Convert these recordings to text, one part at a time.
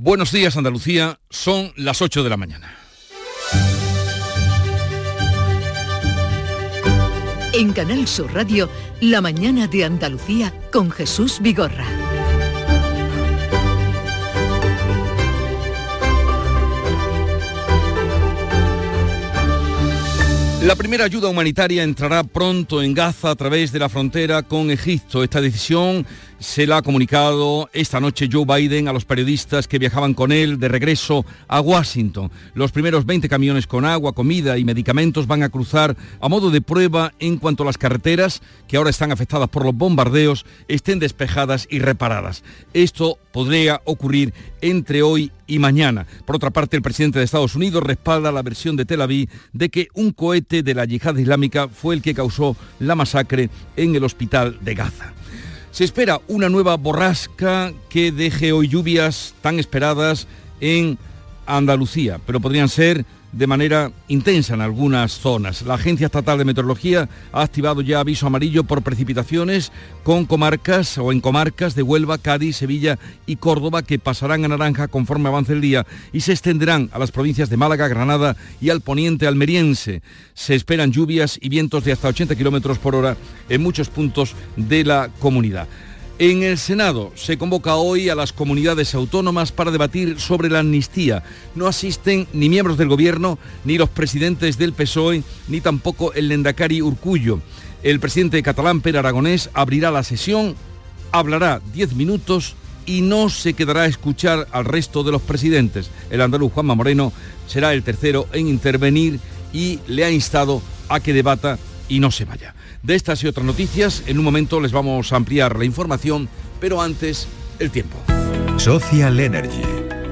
Buenos días Andalucía, son las 8 de la mañana. En Canal Sur Radio, La mañana de Andalucía con Jesús Vigorra. La primera ayuda humanitaria entrará pronto en Gaza a través de la frontera con Egipto. Esta decisión se la ha comunicado esta noche Joe Biden a los periodistas que viajaban con él de regreso a Washington. Los primeros 20 camiones con agua, comida y medicamentos van a cruzar a modo de prueba en cuanto a las carreteras que ahora están afectadas por los bombardeos estén despejadas y reparadas. Esto podría ocurrir entre hoy y mañana. Por otra parte, el presidente de Estados Unidos respalda la versión de Tel Aviv de que un cohete de la yihad islámica fue el que causó la masacre en el hospital de Gaza. Se espera una nueva borrasca que deje hoy lluvias tan esperadas en Andalucía, pero podrían ser de manera intensa en algunas zonas. La Agencia Estatal de Meteorología ha activado ya aviso amarillo por precipitaciones con comarcas o en comarcas de Huelva, Cádiz, Sevilla y Córdoba que pasarán a naranja conforme avance el día y se extenderán a las provincias de Málaga, Granada y al poniente almeriense. Se esperan lluvias y vientos de hasta 80 kilómetros por hora en muchos puntos de la comunidad. En el Senado se convoca hoy a las comunidades autónomas para debatir sobre la amnistía. No asisten ni miembros del Gobierno, ni los presidentes del PSOE, ni tampoco el Lendakari Urcullo. El presidente catalán Per Aragonés abrirá la sesión, hablará 10 minutos y no se quedará a escuchar al resto de los presidentes. El andaluz Juanma Moreno será el tercero en intervenir y le ha instado a que debata y no se vaya. De estas y otras noticias, en un momento les vamos a ampliar la información, pero antes, el tiempo. Social Energy.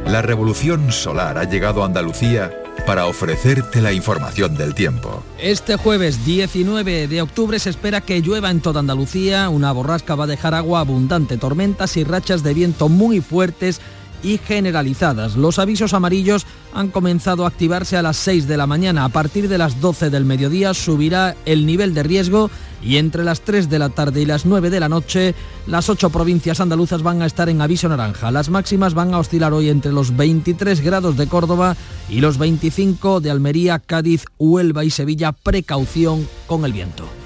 La revolución solar ha llegado a Andalucía para ofrecerte la información del tiempo. Este jueves 19 de octubre se espera que llueva en toda Andalucía. Una borrasca va a dejar agua abundante, tormentas y rachas de viento muy fuertes y generalizadas. Los avisos amarillos han comenzado a activarse a las 6 de la mañana. A partir de las 12 del mediodía subirá el nivel de riesgo y entre las 3 de la tarde y las 9 de la noche las ocho provincias andaluzas van a estar en aviso naranja. Las máximas van a oscilar hoy entre los 23 grados de Córdoba y los 25 de Almería, Cádiz, Huelva y Sevilla. Precaución con el viento.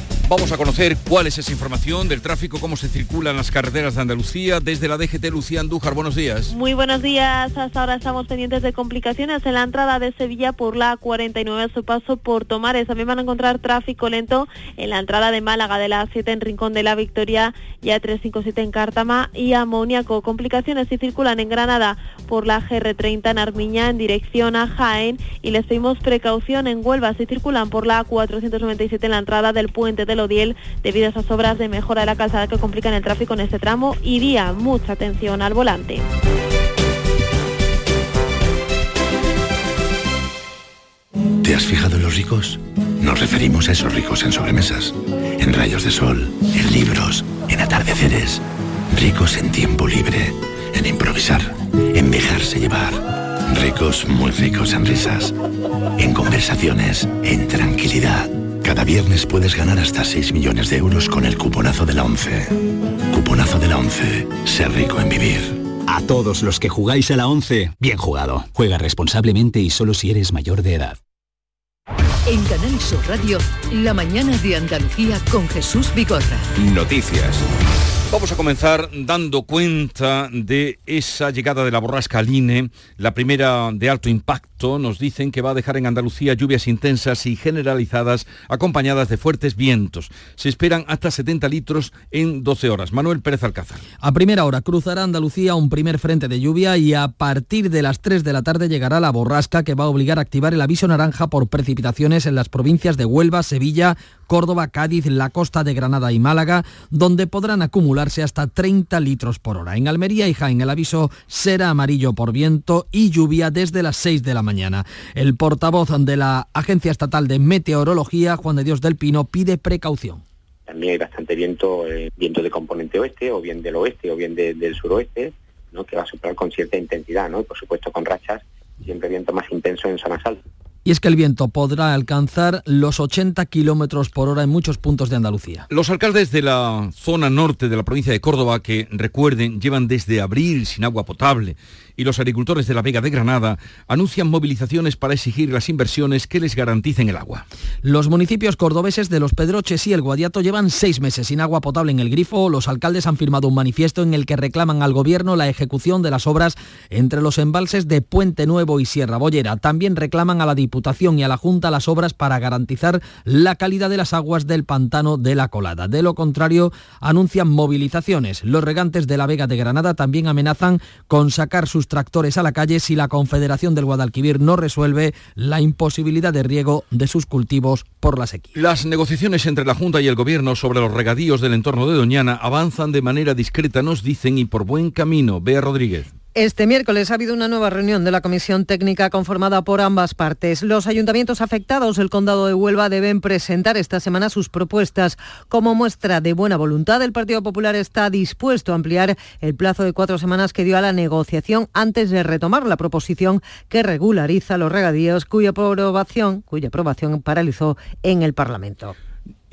Vamos a conocer cuál es esa información del tráfico, cómo se circula en las carreteras de Andalucía. Desde la DGT, Lucía Andújar, buenos días. Muy buenos días. Hasta ahora estamos pendientes de complicaciones en la entrada de Sevilla por la 49 a su paso por Tomares. También van a encontrar tráfico lento en la entrada de Málaga de la 7 en Rincón de la Victoria y a 357 en Cártama y Amoníaco. Complicaciones si circulan en Granada por la GR30 en Armiña en dirección a Jaén y les pedimos precaución en Huelva si circulan por la 497 en la entrada del puente de Odiel debido a esas obras de mejora de la calzada que complican el tráfico en este tramo y mucha atención al volante. ¿Te has fijado en los ricos? Nos referimos a esos ricos en sobremesas, en rayos de sol, en libros, en atardeceres, ricos en tiempo libre, en improvisar, en dejarse llevar, ricos muy ricos en risas, en conversaciones, en tranquilidad cada viernes puedes ganar hasta 6 millones de euros con el cuponazo de la 11. Cuponazo de la 11. Ser rico en vivir. A todos los que jugáis a la 11, bien jugado. Juega responsablemente y solo si eres mayor de edad. En Canal Sur Radio, la mañana de Andalucía con Jesús Bigorra. Noticias. Vamos a comenzar dando cuenta de esa llegada de la borrasca Aline, la primera de alto impacto Nos dicen que va a dejar en Andalucía lluvias intensas y generalizadas acompañadas de fuertes vientos. Se esperan hasta 70 litros en 12 horas. Manuel Pérez Alcázar. A primera hora cruzará Andalucía un primer frente de lluvia y a partir de las 3 de la tarde llegará la borrasca que va a obligar a activar el aviso naranja por precipitaciones en las provincias de Huelva, Sevilla, Córdoba, Cádiz, la costa de Granada y Málaga, donde podrán acumularse hasta 30 litros por hora. En Almería y Jaén el aviso será amarillo por viento y lluvia desde las 6 de la mañana. El portavoz de la Agencia Estatal de Meteorología, Juan de Dios del Pino, pide precaución. También hay bastante viento, eh, viento de componente oeste, o bien del oeste, o bien del suroeste, ¿no? que va a soplar con cierta intensidad, ¿no? y por supuesto con rachas, siempre viento más intenso en zonas altas. Y es que el viento podrá alcanzar los 80 kilómetros por hora en muchos puntos de Andalucía. Los alcaldes de la zona norte de la provincia de Córdoba, que recuerden, llevan desde abril sin agua potable y los agricultores de la Vega de Granada anuncian movilizaciones para exigir las inversiones que les garanticen el agua. Los municipios cordobeses de Los Pedroches y El Guadiato llevan seis meses sin agua potable en el grifo. Los alcaldes han firmado un manifiesto en el que reclaman al gobierno la ejecución de las obras entre los embalses de Puente Nuevo y Sierra Bollera. También reclaman a la Diputación y a la Junta las obras para garantizar la calidad de las aguas del pantano de la Colada. De lo contrario, anuncian movilizaciones. Los regantes de la Vega de Granada también amenazan con sacar sus tractores a la calle si la Confederación del Guadalquivir no resuelve la imposibilidad de riego de sus cultivos por la sequía. Las negociaciones entre la Junta y el Gobierno sobre los regadíos del entorno de Doñana avanzan de manera discreta, nos dicen, y por buen camino. Bea Rodríguez. Este miércoles ha habido una nueva reunión de la comisión técnica conformada por ambas partes. Los ayuntamientos afectados del condado de Huelva deben presentar esta semana sus propuestas. Como muestra de buena voluntad, el Partido Popular está dispuesto a ampliar el plazo de cuatro semanas que dio a la negociación antes de retomar la proposición que regulariza los regadíos cuya aprobación, cuya aprobación paralizó en el Parlamento.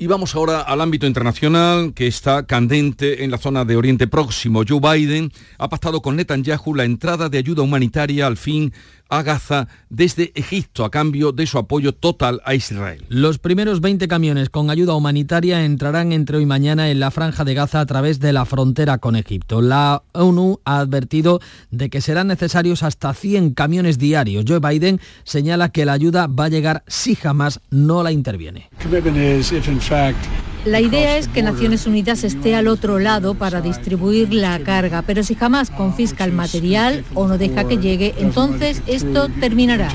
Y vamos ahora al ámbito internacional que está candente en la zona de Oriente Próximo. Joe Biden ha pactado con Netanyahu la entrada de ayuda humanitaria al fin a Gaza desde Egipto a cambio de su apoyo total a Israel. Los primeros 20 camiones con ayuda humanitaria entrarán entre hoy y mañana en la franja de Gaza a través de la frontera con Egipto. La ONU ha advertido de que serán necesarios hasta 100 camiones diarios. Joe Biden señala que la ayuda va a llegar si jamás no la interviene. La idea es que Naciones Unidas esté al otro lado para distribuir la carga, pero si jamás confisca el material o no deja que llegue, entonces esto terminará.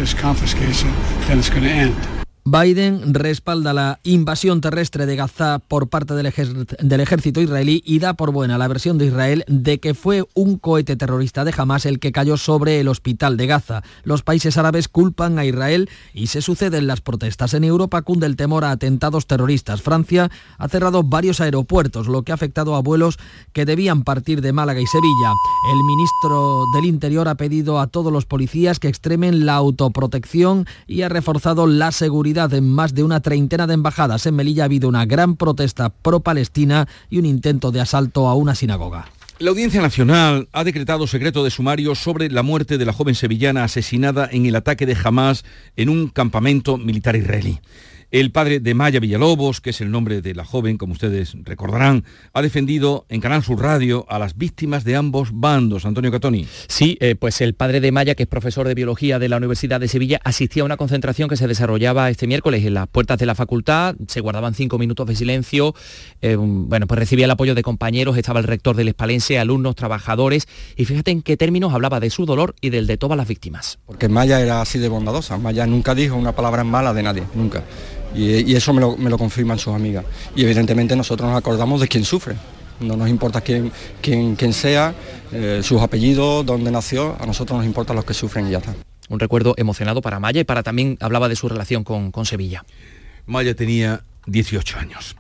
Biden respalda la invasión terrestre de Gaza por parte del, ejército israelí y da por buena la versión de Israel de que fue un cohete terrorista de Hamas el que cayó sobre el hospital de Gaza. Los países árabes culpan a Israel y se suceden las protestas. En Europa cunde el temor a atentados terroristas. Francia ha cerrado varios aeropuertos, lo que ha afectado a vuelos que debían partir de Málaga y Sevilla. El ministro del Interior ha pedido a todos los policías que extremen la autoprotección y ha reforzado la seguridad en más de una treintena de embajadas. En Melilla ha habido una gran protesta pro-palestina y un intento de asalto a una sinagoga. La Audiencia Nacional ha decretado secreto de sumario sobre la muerte de la joven sevillana asesinada en el ataque de Hamas en un campamento militar israelí. El padre de Maya Villalobos, que es el nombre de la joven, como ustedes recordarán, ha defendido en Canal Sur Radio a las víctimas de ambos bandos. Antonio Catoni. Sí, eh, pues el padre de Maya, que es profesor de biología de la Universidad de Sevilla, asistía a una concentración que se desarrollaba este miércoles en las puertas de la facultad. Se guardaban cinco minutos de silencio. Eh, bueno, pues recibía el apoyo de compañeros, estaba el rector del Espalense, alumnos, trabajadores. Y fíjate en qué términos hablaba de su dolor y del de todas las víctimas. Porque Maya era así de bondadosa. Maya nunca dijo una palabra mala de nadie, nunca. Y, eso me lo, confirman sus amigas. Y evidentemente nosotros nos acordamos de quién sufre. No nos importa quién, quién, sea, eh, sus apellidos, dónde nació, a nosotros nos importa los que sufren y ya está. Un recuerdo emocionado para Maya y para también hablaba de su relación con, con Sevilla. Maya tenía 18 años.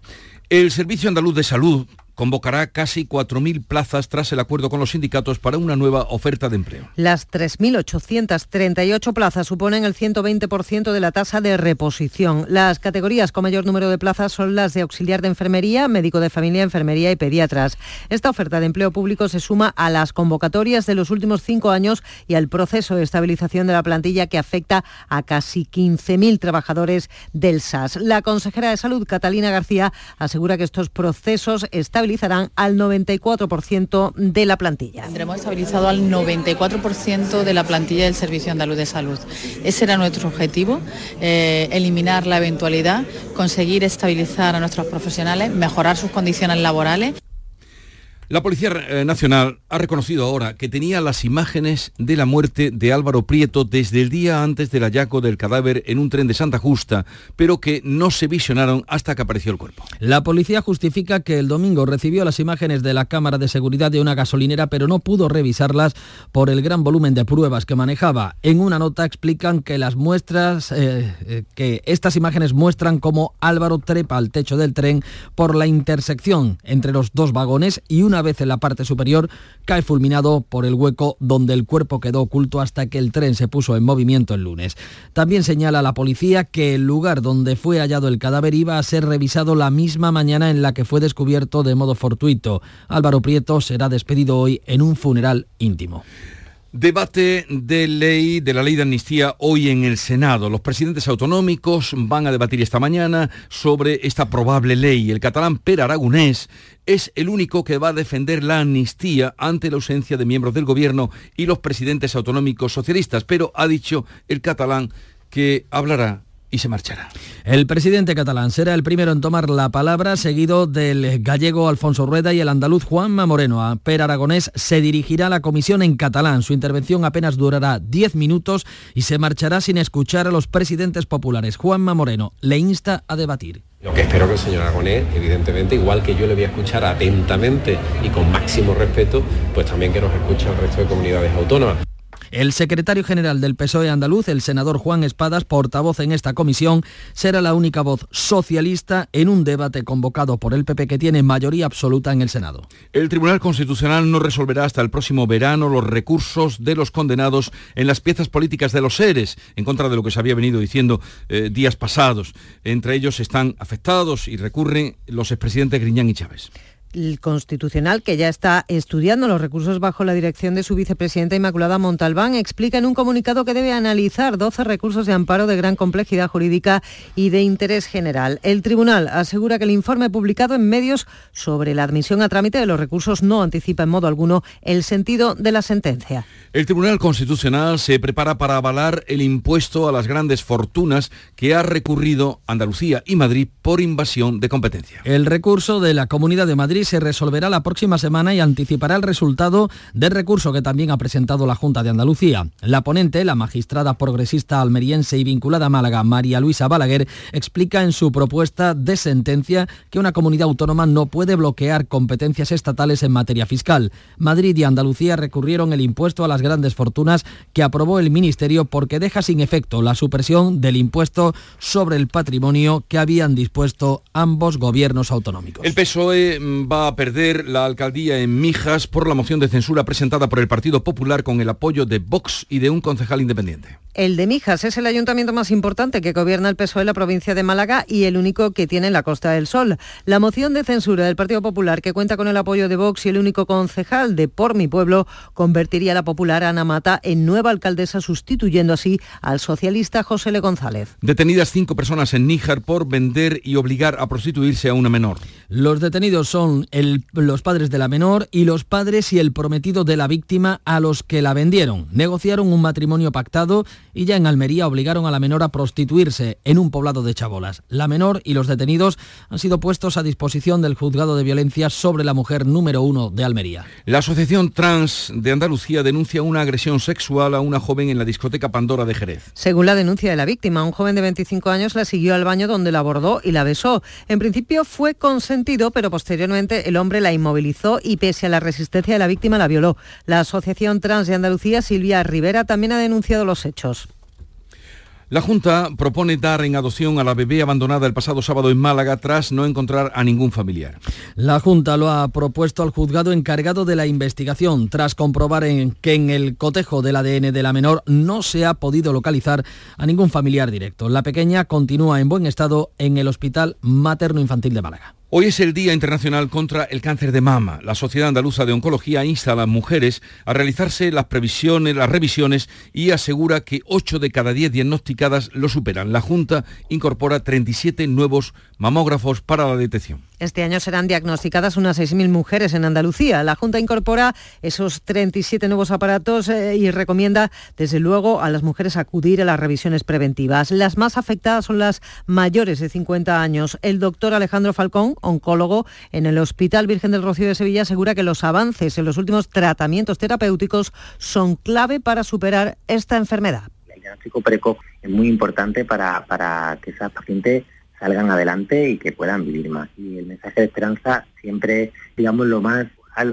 El Servicio Andaluz de Salud convocará casi 4.000 plazas tras el acuerdo con los sindicatos para una nueva oferta de empleo. Las 3.838 plazas suponen el 120% de la tasa de reposición. Las categorías con mayor número de plazas son las de auxiliar de enfermería, médico de familia, enfermería y pediatras. Esta oferta de empleo público se suma a las convocatorias de los últimos cinco años y al proceso de estabilización de la plantilla que afecta a casi 15.000 trabajadores del SAS. La consejera de Salud, Catalina García, asegura que estos procesos están estabilizarán al 94% de la plantilla. Tendremos estabilizado al 94% de la plantilla del Servicio Andaluz de Salud. Ese era nuestro objetivo, eh, eliminar la eventualidad, conseguir estabilizar a nuestros profesionales, mejorar sus condiciones laborales. La Policía eh, Nacional ha reconocido ahora que tenía las imágenes de la muerte de Álvaro Prieto desde el día antes del hallazgo del cadáver en un tren de Santa Justa, pero que no se visionaron hasta que apareció el cuerpo. La policía justifica que el domingo recibió las imágenes de la cámara de seguridad de una gasolinera, pero no pudo revisarlas por el gran volumen de pruebas que manejaba. En una nota explican que las muestras, eh, eh, que estas imágenes muestran cómo Álvaro trepa al techo del tren por la intersección entre los dos vagones y una vez en la parte superior, cae fulminado por el hueco donde el cuerpo quedó oculto hasta que el tren se puso en movimiento el lunes. También señala la policía que el lugar donde fue hallado el cadáver iba a ser revisado la misma mañana en la que fue descubierto de modo fortuito. Álvaro Prieto será despedido hoy en un funeral íntimo. Debate de ley, de la ley de amnistía hoy en el Senado. Los presidentes autonómicos van a debatir esta mañana sobre esta probable ley. El catalán Per Aragonés es el único que va a defender la amnistía ante la ausencia de miembros del gobierno y los presidentes autonómicos socialistas, pero ha dicho el catalán que hablará y se marchará. El presidente catalán será el primero en tomar la palabra, seguido del gallego Alfonso Rueda y el andaluz Juanma Moreno. A Per Aragonés se dirigirá a la comisión en catalán. Su intervención apenas durará 10 minutos y se marchará sin escuchar a los presidentes populares. Juanma Moreno le insta a debatir. Lo que espero que el señor Aragonés, evidentemente, igual que yo le voy a escuchar atentamente y con máximo respeto, pues también que nos escuche el resto de comunidades autónomas. El secretario general del PSOE andaluz, el senador Juan Espadas, portavoz en esta comisión, será la única voz socialista en un debate convocado por el PP que tiene mayoría absoluta en el Senado. El Tribunal Constitucional no resolverá hasta el próximo verano los recursos de los condenados en las piezas políticas de los seres, en contra de lo que se había venido diciendo eh, días pasados. Entre ellos están afectados y recurren los expresidentes Griñán y Chávez el Constitucional, que ya está estudiando los recursos bajo la dirección de su vicepresidenta Inmaculada Montalbán, explica en un comunicado que debe analizar 12 recursos de amparo de gran complejidad jurídica y de interés general. El tribunal asegura que el informe publicado en medios sobre la admisión a trámite de los recursos no anticipa en modo alguno el sentido de la sentencia. El Tribunal Constitucional se prepara para avalar el impuesto a las grandes fortunas que ha recurrido Andalucía y Madrid por invasión de competencia. El recurso de la Comunidad de Madrid se resolverá la próxima semana y anticipará el resultado del recurso que también ha presentado la Junta de Andalucía. La ponente, la magistrada progresista almeriense y vinculada a Málaga, María Luisa Balaguer, explica en su propuesta de sentencia que una comunidad autónoma no puede bloquear competencias estatales en materia fiscal. Madrid y Andalucía recurrieron el impuesto a las grandes fortunas que aprobó el Ministerio porque deja sin efecto la supresión del impuesto sobre el patrimonio que habían dispuesto ambos gobiernos autonómicos. El PSOE mm, va a perder la alcaldía en Mijas por la moción de censura presentada por el Partido Popular con el apoyo de Vox y de un concejal independiente. El de Mijas es el ayuntamiento más importante que gobierna el PSOE en la provincia de Málaga y el único que tiene en la Costa del Sol. La moción de censura del Partido Popular, que cuenta con el apoyo de Vox y el único concejal de Por mi Pueblo, convertiría a la popular Ana Mata en nueva alcaldesa, sustituyendo así al socialista José Le González. Detenidas cinco personas en Níjar por vender y obligar a prostituirse a una menor. Los detenidos son los padres de la menor y los padres y el prometido de la víctima a los que la vendieron. Negociaron un matrimonio pactado y ya en Almería obligaron a la menor a prostituirse en un poblado de Chabolas. La menor y los detenidos han sido puestos a disposición del juzgado de violencia sobre la mujer número uno de Almería. La Asociación Trans de Andalucía denuncia una agresión sexual a una joven en la discoteca Pandora de Jerez. Según la denuncia de la víctima, un joven de 25 años la siguió al baño donde la abordó y la besó. En principio fue consentido, pero posteriormente el hombre la inmovilizó y pese a la resistencia de la víctima la violó. La Asociación Trans de Andalucía, Silvia Rivera, también ha denunciado los hechos. La Junta propone dar en adopción a la bebé abandonada el pasado sábado en Málaga tras no encontrar a ningún familiar. La Junta lo ha propuesto al juzgado encargado de la investigación tras comprobar en que en el cotejo del ADN de la menor no se ha podido localizar a ningún familiar directo. La pequeña continúa en buen estado en el Hospital Materno Infantil de Málaga. Hoy es el Día Internacional contra el Cáncer de Mama. La Sociedad Andaluza de Oncología insta a las mujeres a realizarse las previsiones, las revisiones y asegura que 8 de cada 10 diagnosticadas lo superan. La Junta incorpora 37 nuevos mamógrafos para la detección. Este año serán diagnosticadas unas 6.000 mujeres en Andalucía. La Junta incorpora esos 37 nuevos aparatos eh, y recomienda, desde luego, a las mujeres acudir a las revisiones preventivas. Las más afectadas son las mayores de 50 años. El doctor Alejandro Falcón, oncólogo en el Hospital Virgen del Rocío de Sevilla, asegura que los avances en los últimos tratamientos terapéuticos son clave para superar esta enfermedad. El diagnóstico precoz es muy importante para, para que esas pacientes salgan adelante y que puedan vivir más. Y el mensaje de esperanza siempre, digamos, lo más,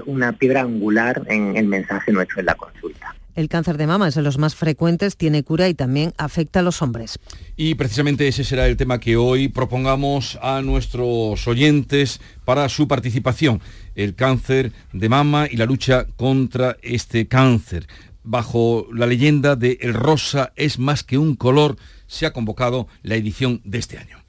una piedra angular en el mensaje nuestro en la consulta. El cáncer de mama es de los más frecuentes, tiene cura y también afecta a los hombres. Y precisamente ese será el tema que hoy propongamos a nuestros oyentes para su participación, el cáncer de mama y la lucha contra este cáncer. Bajo la leyenda de El rosa es más que un color, se ha convocado la edición de este año.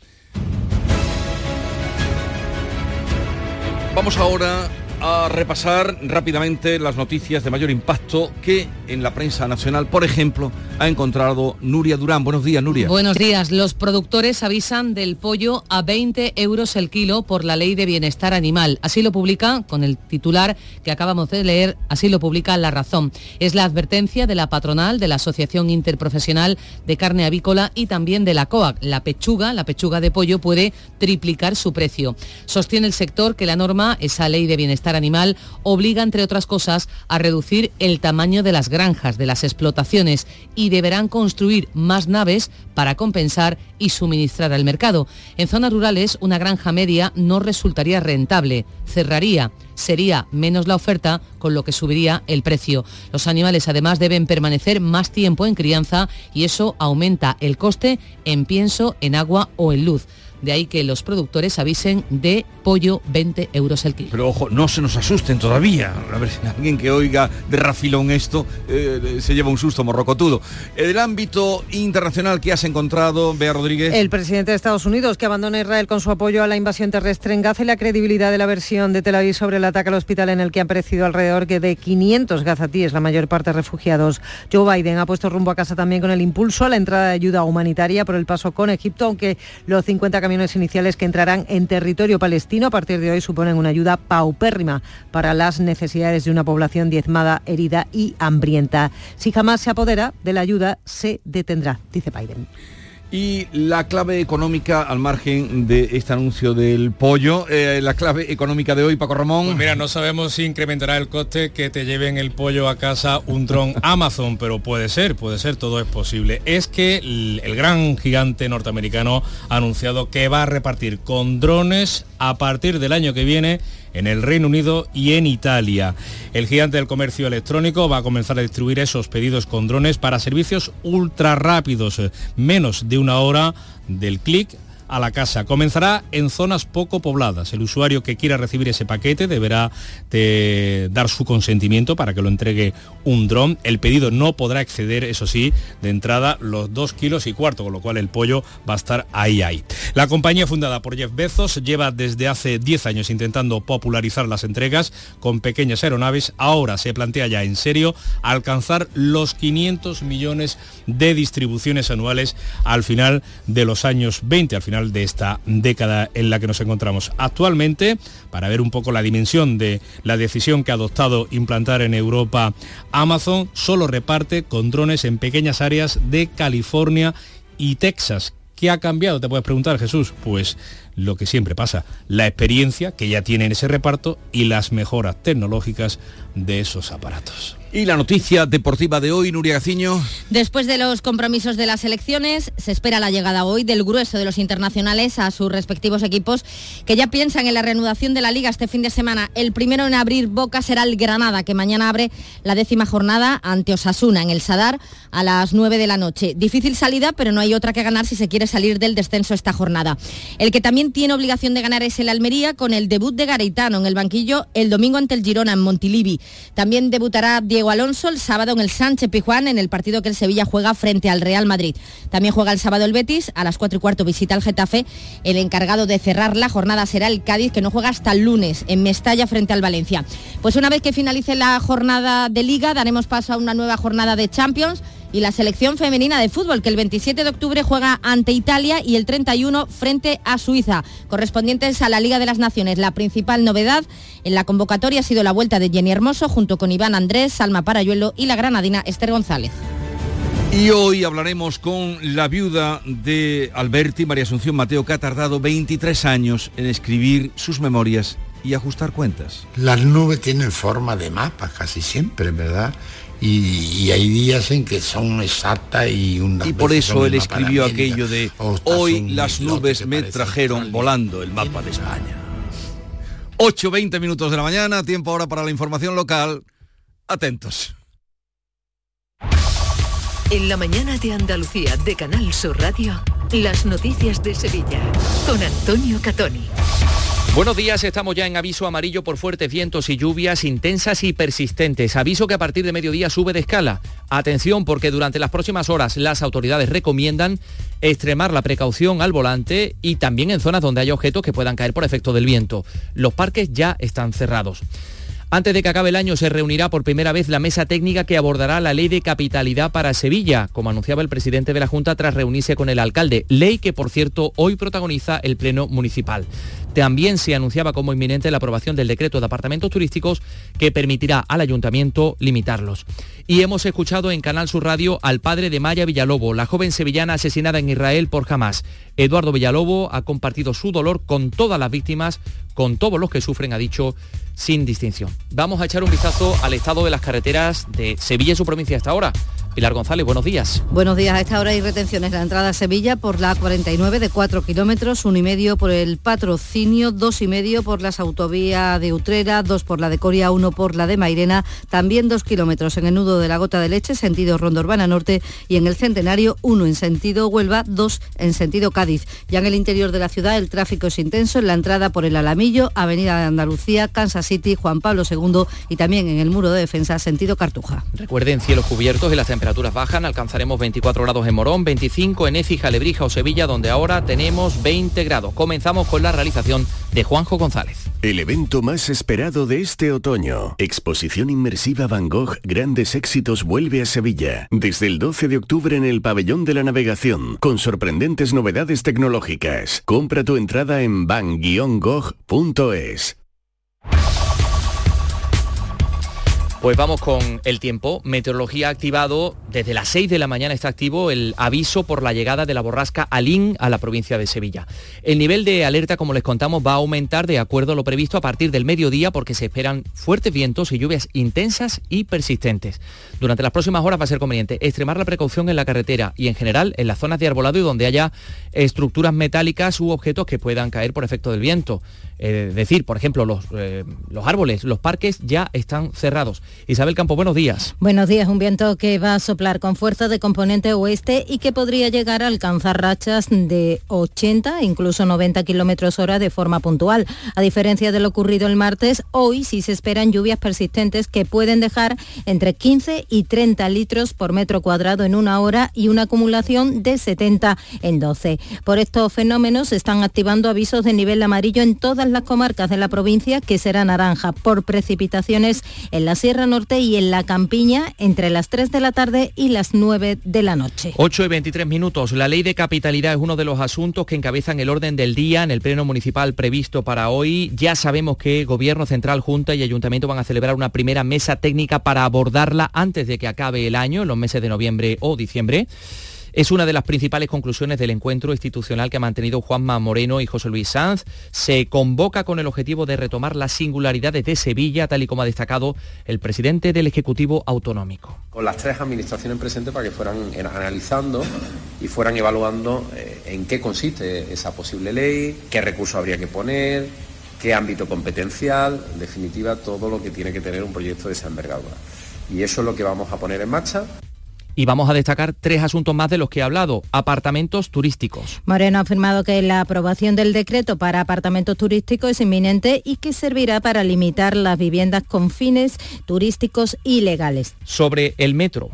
Vamos ahora a repasar rápidamente las noticias de mayor impacto que en la prensa nacional, por ejemplo, ha encontrado Nuria Durán. Buenos días, Nuria. Buenos días. Los productores avisan del pollo a 20 euros el kilo por la ley de bienestar animal. Así lo publica con el titular que acabamos de leer, así lo publica La Razón. Es la advertencia de la patronal de la Asociación Interprofesional de Carne Avícola y también de la COAC. La pechuga, la pechuga de pollo puede triplicar su precio. Sostiene el sector que la norma, esa ley de bienestar animal obliga, entre otras cosas, a reducir el tamaño de las granjas, de las explotaciones y deberán construir más naves para compensar y suministrar al mercado. En zonas rurales, una granja media no resultaría rentable, cerraría, sería menos la oferta, con lo que subiría el precio. Los animales además deben permanecer más tiempo en crianza y eso aumenta el coste en pienso, en agua o en luz. De ahí que los productores avisen de pollo 20 euros el kilo. Pero ojo, no se nos asusten todavía. A ver si alguien que oiga de rafilón esto eh, se lleva un susto morrocotudo. En el ámbito internacional que has encontrado, Bea Rodríguez. El presidente de Estados Unidos que abandona Israel con su apoyo a la invasión terrestre en Gaza y la credibilidad de la versión de Tel Aviv sobre el ataque al hospital en el que han perecido alrededor de 500 gazatíes, la mayor parte refugiados. Joe Biden ha puesto rumbo a casa también con el impulso a la entrada de ayuda humanitaria por el paso con Egipto, aunque los 50 camiones iniciales que entrarán en territorio palestino a partir de hoy suponen una ayuda paupérrima para las necesidades de una población diezmada, herida y hambrienta. Si jamás se apodera de la ayuda, se detendrá, dice Biden. Y la clave económica, al margen de este anuncio del pollo, eh, la clave económica de hoy, Paco Ramón. Pues mira, no sabemos si incrementará el coste que te lleven el pollo a casa un dron Amazon, pero puede ser, puede ser, todo es posible. Es que el, el gran gigante norteamericano ha anunciado que va a repartir con drones a partir del año que viene en el Reino Unido y en Italia. El gigante del comercio electrónico va a comenzar a distribuir esos pedidos con drones para servicios ultra rápidos, menos de una hora del clic a la casa. Comenzará en zonas poco pobladas. El usuario que quiera recibir ese paquete deberá dar su consentimiento para que lo entregue un dron. El pedido no podrá exceder, eso sí, de entrada los dos kilos y cuarto, con lo cual el pollo va a estar ahí ahí. La compañía fundada por Jeff Bezos lleva desde hace 10 años intentando popularizar las entregas con pequeñas aeronaves. Ahora se plantea ya en serio alcanzar los 500 millones de distribuciones anuales al final de los años 20, al final de esta década en la que nos encontramos actualmente, para ver un poco la dimensión de la decisión que ha adoptado implantar en Europa Amazon, solo reparte con drones en pequeñas áreas de California y Texas. ¿Qué ha cambiado? Te puedes preguntar, Jesús. Pues lo que siempre pasa, la experiencia que ya tiene en ese reparto y las mejoras tecnológicas de esos aparatos. Y la noticia deportiva de hoy, Nuria Gaciño. Después de los compromisos de las elecciones, se espera la llegada hoy del grueso de los internacionales a sus respectivos equipos que ya piensan en la reanudación de la liga este fin de semana. El primero en abrir boca será el Granada, que mañana abre la décima jornada ante Osasuna en el Sadar a las 9 de la noche. Difícil salida, pero no hay otra que ganar si se quiere salir del descenso esta jornada. El que también tiene obligación de ganar es el Almería con el debut de Gareitano en el banquillo el domingo ante el Girona en Montilivi. También debutará Diego Alonso el sábado en el Sánchez Pijuán en el partido que el Sevilla juega frente al Real Madrid. También juega el sábado el Betis, a las 4 y cuarto visita al Getafe. El encargado de cerrar la jornada será el Cádiz, que no juega hasta el lunes en Mestalla frente al Valencia. Pues una vez que finalice la jornada de Liga, daremos paso a una nueva jornada de Champions y la selección femenina de fútbol que el 27 de octubre juega ante Italia y el 31 frente a Suiza, correspondientes a la Liga de las Naciones. La principal novedad en la convocatoria ha sido la vuelta de Jenny Hermoso junto con Iván Andrés, Salma Parayuelo y la granadina Esther González. Y hoy hablaremos con la viuda de Alberti, María Asunción Mateo, que ha tardado 23 años en escribir sus memorias y ajustar cuentas. Las nubes tienen forma de mapa casi siempre, ¿verdad? Y, hay días en que son exactas y una Y por eso él escribió aquello de hoy las nubes me trajeron volando el mapa de España. 8, 20 minutos de la mañana, tiempo ahora para la información local. Atentos. En la mañana de Andalucía de Canal Sur Radio, las noticias de Sevilla con Antonio Catoni. Buenos días, estamos ya en aviso amarillo por fuertes vientos y lluvias intensas y persistentes. Aviso que a partir de mediodía sube de escala. Atención porque durante las próximas horas las autoridades recomiendan extremar la precaución al volante y también en zonas donde hay objetos que puedan caer por efecto del viento. Los parques ya están cerrados. Antes de que acabe el año se reunirá por primera vez la mesa técnica que abordará la ley de capitalidad para Sevilla, como anunciaba el presidente de la Junta tras reunirse con el alcalde, ley que por cierto hoy protagoniza el Pleno Municipal. También se anunciaba como inminente la aprobación del decreto de apartamentos turísticos que permitirá al ayuntamiento limitarlos. Y hemos escuchado en Canal Sur Radio al padre de Maya Villalobo, la joven sevillana asesinada en Israel por Hamas. Eduardo Villalobo ha compartido su dolor con todas las víctimas, con todos los que sufren, ha dicho, sin distinción. Vamos a echar un vistazo al estado de las carreteras de Sevilla y su provincia hasta ahora. Pilar González, buenos días. Buenos días. A esta hora hay retenciones. La entrada a Sevilla por la 49 de 4 kilómetros, uno y medio por el patrocinio, dos y medio por las autovías de Utrera, dos por la de Coria, uno por la de Mairena, también dos kilómetros en el nudo de la Gota de Leche, sentido Ronda Urbana Norte, y en el Centenario, uno en sentido Huelva, dos en sentido Cádiz. Ya en el interior de la ciudad el tráfico es intenso en la entrada por el Alamillo, Avenida de Andalucía, Kansas City, Juan Pablo II y también en el muro de defensa, sentido Cartuja. Recuerden cielos cubiertos y las temperaturas bajan, alcanzaremos 24 grados en Morón, 25 en Écija, Lebrija o Sevilla, donde ahora tenemos 20 grados. Comenzamos con la realización de Juanjo González. El evento más esperado de este otoño, Exposición Inmersiva Van Gogh Grandes Éxitos vuelve a Sevilla, desde el 12 de octubre en el Pabellón de la Navegación, con sorprendentes novedades tecnológicas. Compra tu entrada en van-gogh.es. Pues vamos con el tiempo. Meteorología activado, desde las 6 de la mañana está activo el aviso por la llegada de la borrasca Alín a la provincia de Sevilla. El nivel de alerta, como les contamos, va a aumentar de acuerdo a lo previsto a partir del mediodía porque se esperan fuertes vientos y lluvias intensas y persistentes. Durante las próximas horas va a ser conveniente extremar la precaución en la carretera y en general en las zonas de arbolado y donde haya estructuras metálicas u objetos que puedan caer por efecto del viento. Eh, decir, por ejemplo, los, eh, los árboles, los parques ya están cerrados. Isabel Campo, buenos días. Buenos días, un viento que va a soplar con fuerza de componente oeste y que podría llegar a alcanzar rachas de 80, incluso 90 kilómetros hora de forma puntual. A diferencia de lo ocurrido el martes, hoy sí se esperan lluvias persistentes que pueden dejar entre 15 y 30 litros por metro cuadrado en una hora y una acumulación de 70 en 12. Por estos fenómenos se están activando avisos de nivel amarillo en todas las comarcas de la provincia, que será naranja por precipitaciones en la Sierra Norte y en la Campiña entre las 3 de la tarde y las 9 de la noche. 8 y 23 minutos. La ley de capitalidad es uno de los asuntos que encabezan el orden del día en el Pleno Municipal previsto para hoy. Ya sabemos que Gobierno Central, Junta y Ayuntamiento van a celebrar una primera mesa técnica para abordarla antes de que acabe el año, en los meses de noviembre o diciembre. Es una de las principales conclusiones del encuentro institucional que ha mantenido Juanma Moreno y José Luis Sanz. Se convoca con el objetivo de retomar las singularidades de Sevilla, tal y como ha destacado el presidente del Ejecutivo Autonómico. Con las tres administraciones presentes para que fueran analizando y fueran evaluando eh, en qué consiste esa posible ley, qué recursos habría que poner, qué ámbito competencial, en definitiva todo lo que tiene que tener un proyecto de esa envergadura. Y eso es lo que vamos a poner en marcha. Y vamos a destacar tres asuntos más de los que he hablado. Apartamentos turísticos. Moreno ha afirmado que la aprobación del decreto para apartamentos turísticos es inminente y que servirá para limitar las viviendas con fines turísticos ilegales. Sobre el metro.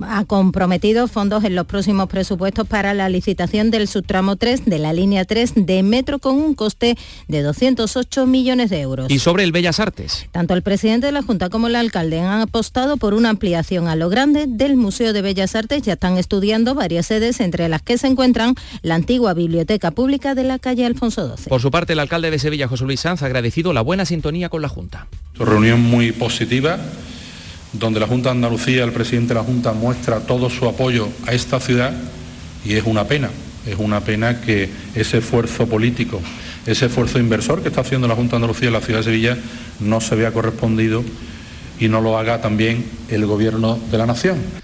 Ha comprometido fondos en los próximos presupuestos para la licitación del subtramo 3 de la línea 3 de metro con un coste de 208 millones de euros. Y sobre el Bellas Artes. Tanto el presidente de la Junta como el alcalde han apostado por una ampliación a lo grande del Museo de Bellas Artes ya están estudiando varias sedes, entre las que se encuentran la antigua Biblioteca Pública de la calle Alfonso XII. Por su parte, el alcalde de Sevilla, José Luis Sanz, ha agradecido la buena sintonía con la Junta. Reunión muy positiva, donde la Junta de Andalucía, el presidente de la Junta, muestra todo su apoyo a esta ciudad y es una pena, es una pena que ese esfuerzo político, ese esfuerzo inversor que está haciendo la Junta de Andalucía en la ciudad de Sevilla no se vea correspondido y no lo haga también el Gobierno de la Nación.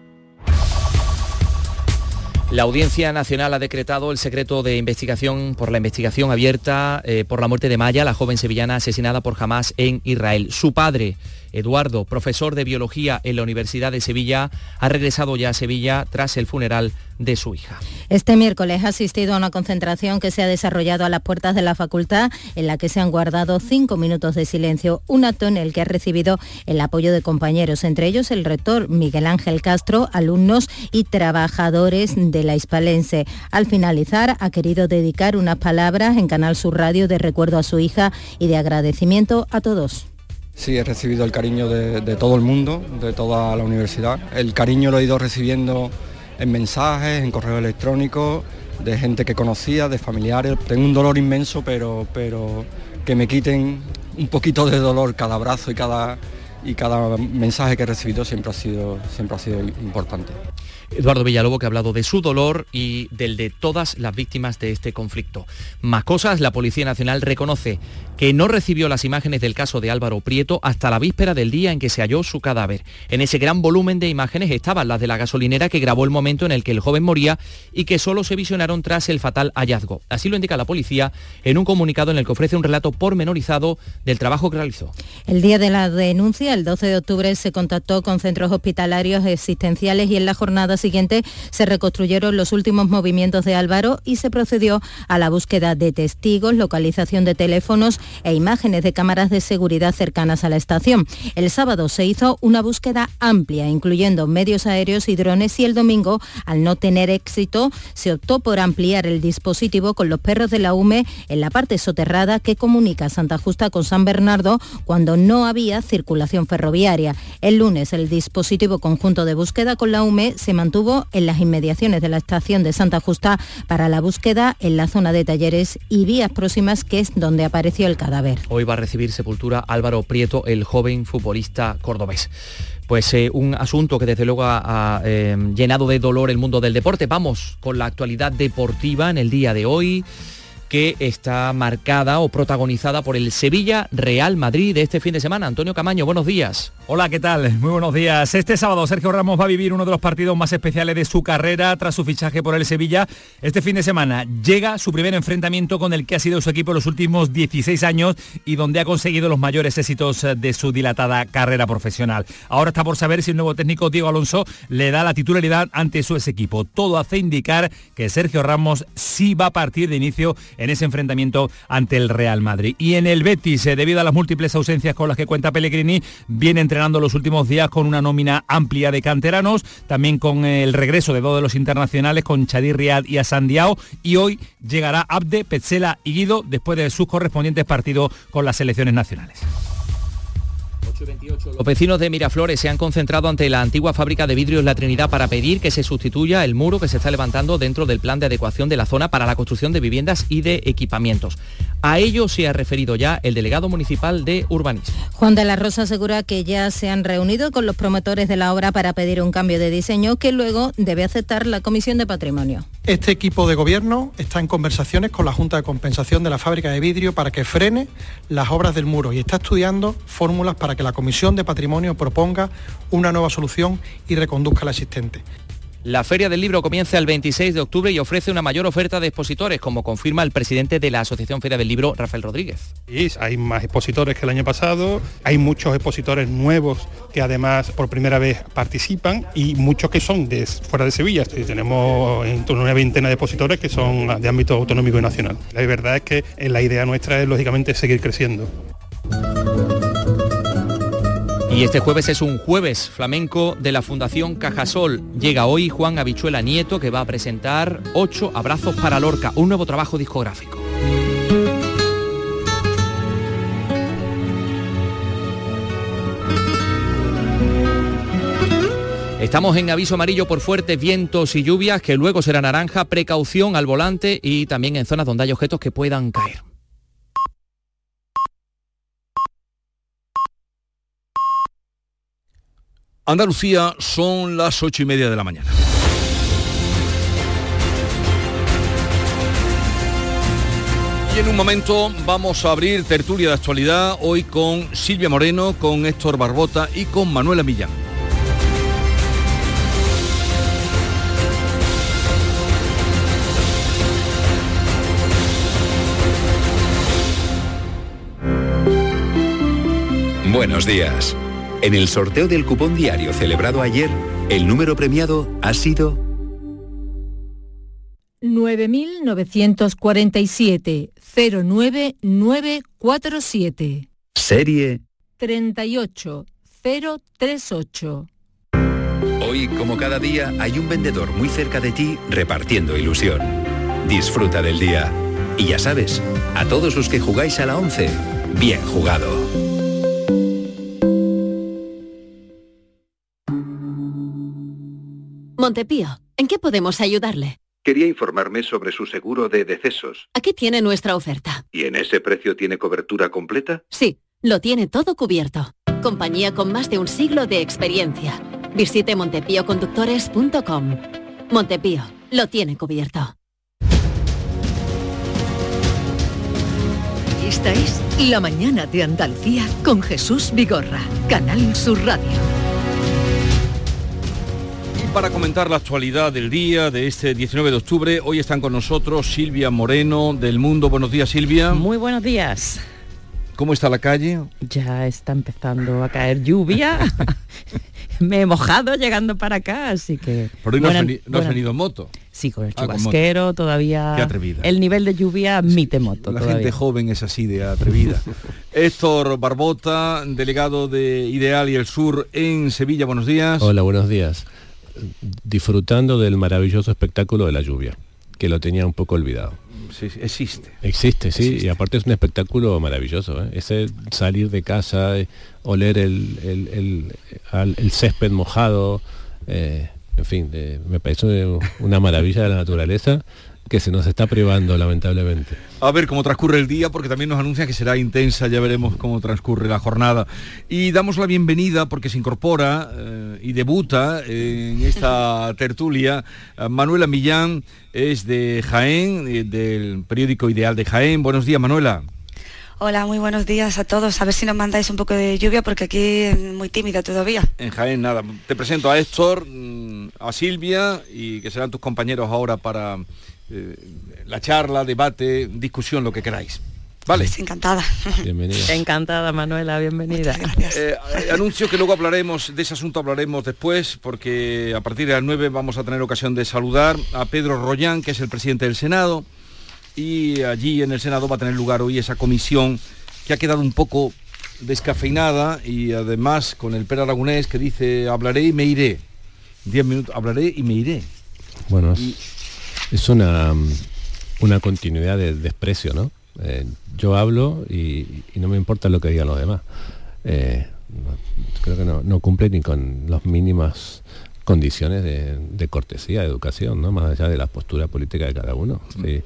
La Audiencia Nacional ha decretado el secreto de investigación por la investigación abierta eh, por la muerte de Maya, la joven sevillana asesinada por Hamas en Israel. Su padre, Eduardo, profesor de biología en la Universidad de Sevilla, ha regresado ya a Sevilla tras el funeral de su hija. Este miércoles ha asistido a una concentración que se ha desarrollado a las puertas de la facultad, en la que se han guardado cinco minutos de silencio, un acto en el que ha recibido el apoyo de compañeros, entre ellos el rector Miguel Ángel Castro, alumnos y trabajadores de la Hispalense. Al finalizar, ha querido dedicar unas palabras en Canal Sur Radio de recuerdo a su hija y de agradecimiento a todos. Sí, he recibido el cariño de, todo el mundo, de toda la universidad. El cariño lo he ido recibiendo en mensajes, en correo electrónico, de gente que conocía, de familiares. Tengo un dolor inmenso, pero, pero que me quiten un poquito de dolor cada abrazo y cada, y cada mensaje que he recibido siempre ha sido, siempre ha sido importante. Eduardo Villalobo que ha hablado de su dolor y del de todas las víctimas de este conflicto. Más cosas, la Policía Nacional reconoce que no recibió las imágenes del caso de Álvaro Prieto hasta la víspera del día en que se halló su cadáver. En ese gran volumen de imágenes estaban las de la gasolinera que grabó el momento en el que el joven moría y que solo se visionaron tras el fatal hallazgo. Así lo indica la policía en un comunicado en el que ofrece un relato pormenorizado del trabajo que realizó. El día de la denuncia, el 12 de octubre, se contactó con centros hospitalarios existenciales y en la jornada siguiente se reconstruyeron los últimos movimientos de Álvaro y se procedió a la búsqueda de testigos, localización de teléfonos e imágenes de cámaras de seguridad cercanas a la estación. El sábado se hizo una búsqueda amplia, incluyendo medios aéreos y drones y el domingo, al no tener éxito, se optó por ampliar el dispositivo con los perros de la UME en la parte soterrada que comunica Santa Justa con San Bernardo cuando no había circulación ferroviaria. El lunes el dispositivo conjunto de búsqueda con la UME se mantuvo en las inmediaciones de la estación de Santa Justa para la búsqueda en la zona de talleres y vías próximas que es donde apareció el cadáver. Hoy va a recibir sepultura Álvaro Prieto, el joven futbolista cordobés. Pues eh, un asunto que desde luego ha, ha, eh, llenado de dolor el mundo del deporte. Vamos con la actualidad deportiva en el día de hoy que está marcada o protagonizada por el Sevilla Real Madrid de este fin de semana. Antonio Camaño, buenos días. Hola, ¿qué tal? Muy buenos días. Este sábado Sergio Ramos va a vivir uno de los partidos más especiales de su carrera tras su fichaje por el Sevilla. Este fin de semana llega su primer enfrentamiento con el que ha sido su equipo los últimos 16 años y donde ha conseguido los mayores éxitos de su dilatada carrera profesional. Ahora está por saber si el nuevo técnico Diego Alonso le da la titularidad ante su ex equipo. Todo hace indicar que Sergio Ramos sí va a partir de inicio en ese enfrentamiento ante el Real Madrid. Y en el Betis, eh, debido a las múltiples ausencias con las que cuenta Pellegrini, viene los últimos días con una nómina amplia de canteranos, también con el regreso de dos de los internacionales, con Chadir Riad y Asandiao, y hoy llegará Abde, Petzela y Guido después de sus correspondientes partidos con las selecciones nacionales. Los vecinos de Miraflores se han concentrado ante la antigua fábrica de vidrios La Trinidad para pedir que se sustituya el muro que se está levantando dentro del plan de adecuación de la zona para la construcción de viviendas y de equipamientos. A ello se ha referido ya el delegado municipal de urbanismo. Juan de la Rosa asegura que ya se han reunido con los promotores de la obra para pedir un cambio de diseño que luego debe aceptar la Comisión de Patrimonio. Este equipo de gobierno está en conversaciones con la Junta de Compensación de la fábrica de vidrio para que frene las obras del muro y está estudiando fórmulas para que la Comisión de Patrimonio proponga una nueva solución y reconduzca la existente. La Feria del Libro comienza el 26 de octubre y ofrece una mayor oferta de expositores, como confirma el presidente de la Asociación Feria del Libro, Rafael Rodríguez. hay más expositores que el año pasado, hay muchos expositores nuevos que además por primera vez participan y muchos que son de fuera de Sevilla. Tenemos en torno a una veintena de expositores que son de ámbito autonómico y nacional. La verdad es que la idea nuestra es lógicamente seguir creciendo. Y este jueves es un jueves flamenco de la Fundación Cajasol. Llega hoy Juan Habichuela Nieto que va a presentar Ocho Abrazos para Lorca, un nuevo trabajo discográfico. Estamos en aviso amarillo por fuertes vientos y lluvias, que luego será naranja, precaución al volante y también en zonas donde hay objetos que puedan caer. Andalucía son las ocho y media de la mañana. Y en un momento vamos a abrir tertulia de actualidad hoy con Silvia Moreno, con Héctor Barbota y con Manuela Millán. Buenos días. En el sorteo del cupón diario celebrado ayer, el número premiado ha sido 9947 09947. Serie 38038. Hoy, como cada día, hay un vendedor muy cerca de ti repartiendo ilusión. Disfruta del día. Y ya sabes, a todos los que jugáis a la 11, bien jugado. Montepío, ¿en qué podemos ayudarle? Quería informarme sobre su seguro de decesos. Aquí tiene nuestra oferta. ¿Y en ese precio tiene cobertura completa? Sí, lo tiene todo cubierto. Compañía con más de un siglo de experiencia. Visite montepíoconductores.com. Montepío, lo tiene cubierto. Esta es La Mañana de Andalucía con Jesús Vigorra, Canal Sur Radio para comentar la actualidad del día de este 19 de octubre. Hoy están con nosotros Silvia Moreno del Mundo. Buenos días, Silvia. Muy buenos días. ¿Cómo está la calle? Ya está empezando a caer lluvia. Me he mojado llegando para acá, así que... Pero hoy no, has, venido, en moto. Sí, con el ah, chubasquero todavía... Qué atrevida. El nivel de lluvia admite moto. La gente joven es así de atrevida. Héctor Barbota, delegado de Ideal y el Sur en Sevilla. Buenos días. Hola, buenos días disfrutando del maravilloso espectáculo de la lluvia, que lo tenía un poco olvidado. Sí, existe. Existe, sí, y aparte es un espectáculo maravilloso. ¿eh? Ese salir de casa, eh, oler el, el, césped mojado, eh, en fin, me parece una maravilla de la naturaleza que se nos está privando lamentablemente. A ver cómo transcurre el día, porque también nos anuncia que será intensa, ya veremos cómo transcurre la jornada. Y damos la bienvenida porque se incorpora eh, y debuta en esta tertulia Manuela Millán, es de Jaén, eh, del periódico Ideal de Jaén. Buenos días, Manuela. Hola, muy buenos días a todos. A ver si nos mandáis un poco de lluvia porque aquí es muy tímida todavía. En Jaén, nada. Te presento a Héctor, mm, a Silvia y que serán tus compañeros ahora para eh, la charla, debate, discusión, lo que queráis. Vale. Pues encantada. Bienvenida. Encantada, Manuela, bienvenida. Eh, anuncio que luego hablaremos, de ese asunto hablaremos después, porque a partir de las 9 vamos a tener ocasión de saludar a Pedro Rollán, que es el presidente del Senado, y allí en el Senado va a tener lugar hoy esa comisión que ha quedado un poco descafeinada y además con el Per Aragonés que dice hablaré y me iré. Diez minutos, hablaré y me iré. Bueno, es una, una continuidad de desprecio, ¿no? Eh, yo hablo y, no me importa lo que digan los demás. Eh, creo que no, cumple ni con las mínimas condiciones de, cortesía, de educación, ¿no? Más allá de la postura política de cada uno. Mm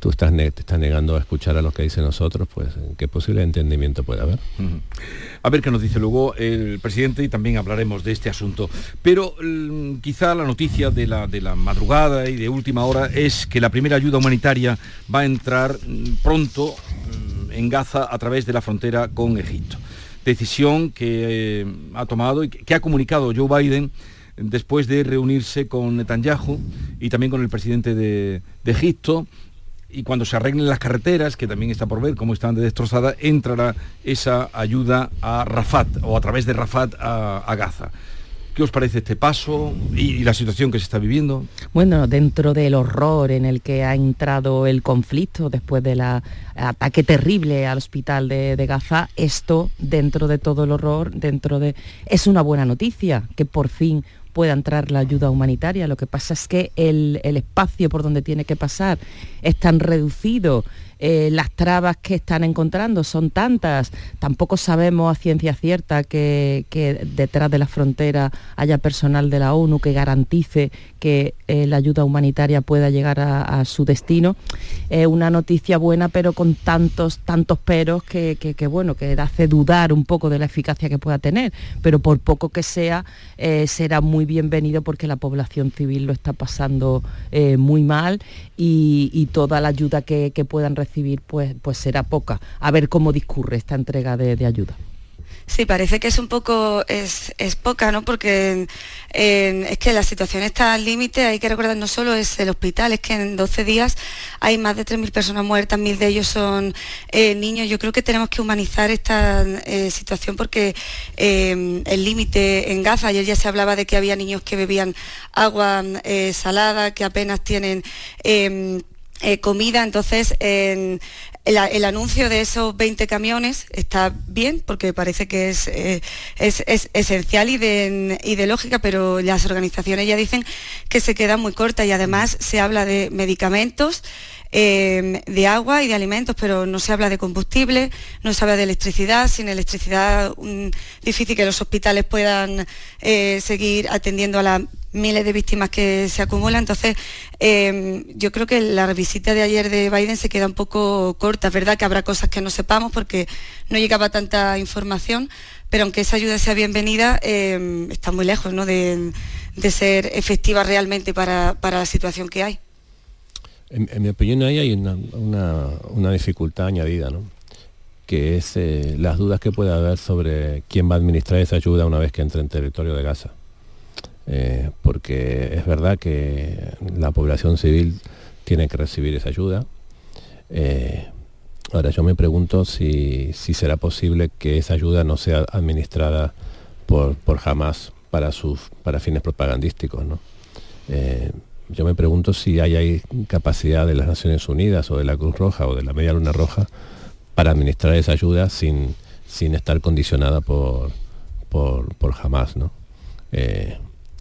tú estás te estás negando a escuchar a lo que dicen nosotros, pues ¿qué posible entendimiento puede haber? A ver qué nos dice luego el presidente y también hablaremos de este asunto. Pero mm, quizá la noticia de la, de la madrugada y de última hora es que la primera ayuda humanitaria va a entrar mm, pronto mm, en Gaza a través de la frontera con Egipto. Decisión que eh, ha tomado y que ha comunicado Joe Biden después de reunirse con Netanyahu y también con el presidente de, de Egipto y cuando se arreglen las carreteras, que también está por ver cómo están destrozadas, entrará esa ayuda a Rafat o a través de Rafat a, Gaza. ¿Qué os parece este paso y, y, la situación que se está viviendo? Bueno, dentro del horror en el que ha entrado el conflicto después del ataque terrible al hospital de, de, Gaza, esto dentro de todo el horror, dentro de... es una buena noticia que por fin pueda entrar la ayuda humanitaria. Lo que pasa es que el, el espacio por donde tiene que pasar es tan reducido eh, las trabas que están encontrando. Son tantas, tampoco sabemos a ciencia cierta que, detrás de la frontera haya personal de la ONU que garantice que eh, la ayuda humanitaria pueda llegar a, su destino. Es una noticia buena, pero con tantos, tantos peros que, bueno, que hace dudar un poco de la eficacia que pueda tener, pero por poco que sea, eh, será muy bienvenido porque la población civil lo está pasando eh, muy mal y, y, toda la ayuda que, que puedan recibir pues, pues será poca. A ver cómo discurre esta entrega de, de ayuda. Sí, parece que es un poco, es, es poca, ¿no? Porque eh, es que la situación está al límite, hay que recordar, no solo es el hospital, es que en 12 días hay más de 3.000 personas muertas, mil de ellos son eh, niños. Yo creo que tenemos que humanizar esta eh, situación porque el límite en Gaza, ayer ya se hablaba de que había niños que bebían agua salada, que apenas tienen... comida, entonces en, el, anuncio de esos 20 camiones está bien porque parece que es, eh, es, es esencial y de, y de, lógica, pero las organizaciones ya dicen que se queda muy corta y además se habla de medicamentos. Eh, de agua y de alimentos, pero no se habla de combustible, no se habla de electricidad. Sin electricidad, un, difícil que los hospitales puedan eh, seguir atendiendo a la miles de víctimas que se acumulan. Entonces, eh, yo creo que la visita de ayer de Biden se queda un poco corta. Es verdad que habrá cosas que no sepamos porque no llegaba tanta información, pero aunque esa ayuda sea bienvenida, eh, está muy lejos ¿no? de, ser efectiva realmente para, la situación que hay. En, mi opinión, ahí hay una dificultad añadida, ¿no? que es eh, las dudas que puede haber sobre quién va a administrar esa ayuda una vez que entre en territorio de Gaza eh, porque es verdad que la población civil tiene que recibir esa ayuda. Eh, ahora yo me pregunto si, si, será posible que esa ayuda no sea administrada por, por Hamas para, sus, para fines propagandísticos. ¿no? Eh, yo me pregunto si hay, hay capacidad de las Naciones Unidas o de la Cruz Roja o de la Media Luna Roja para administrar esa ayuda sin, sin estar condicionada por, por, por Hamas. ¿no?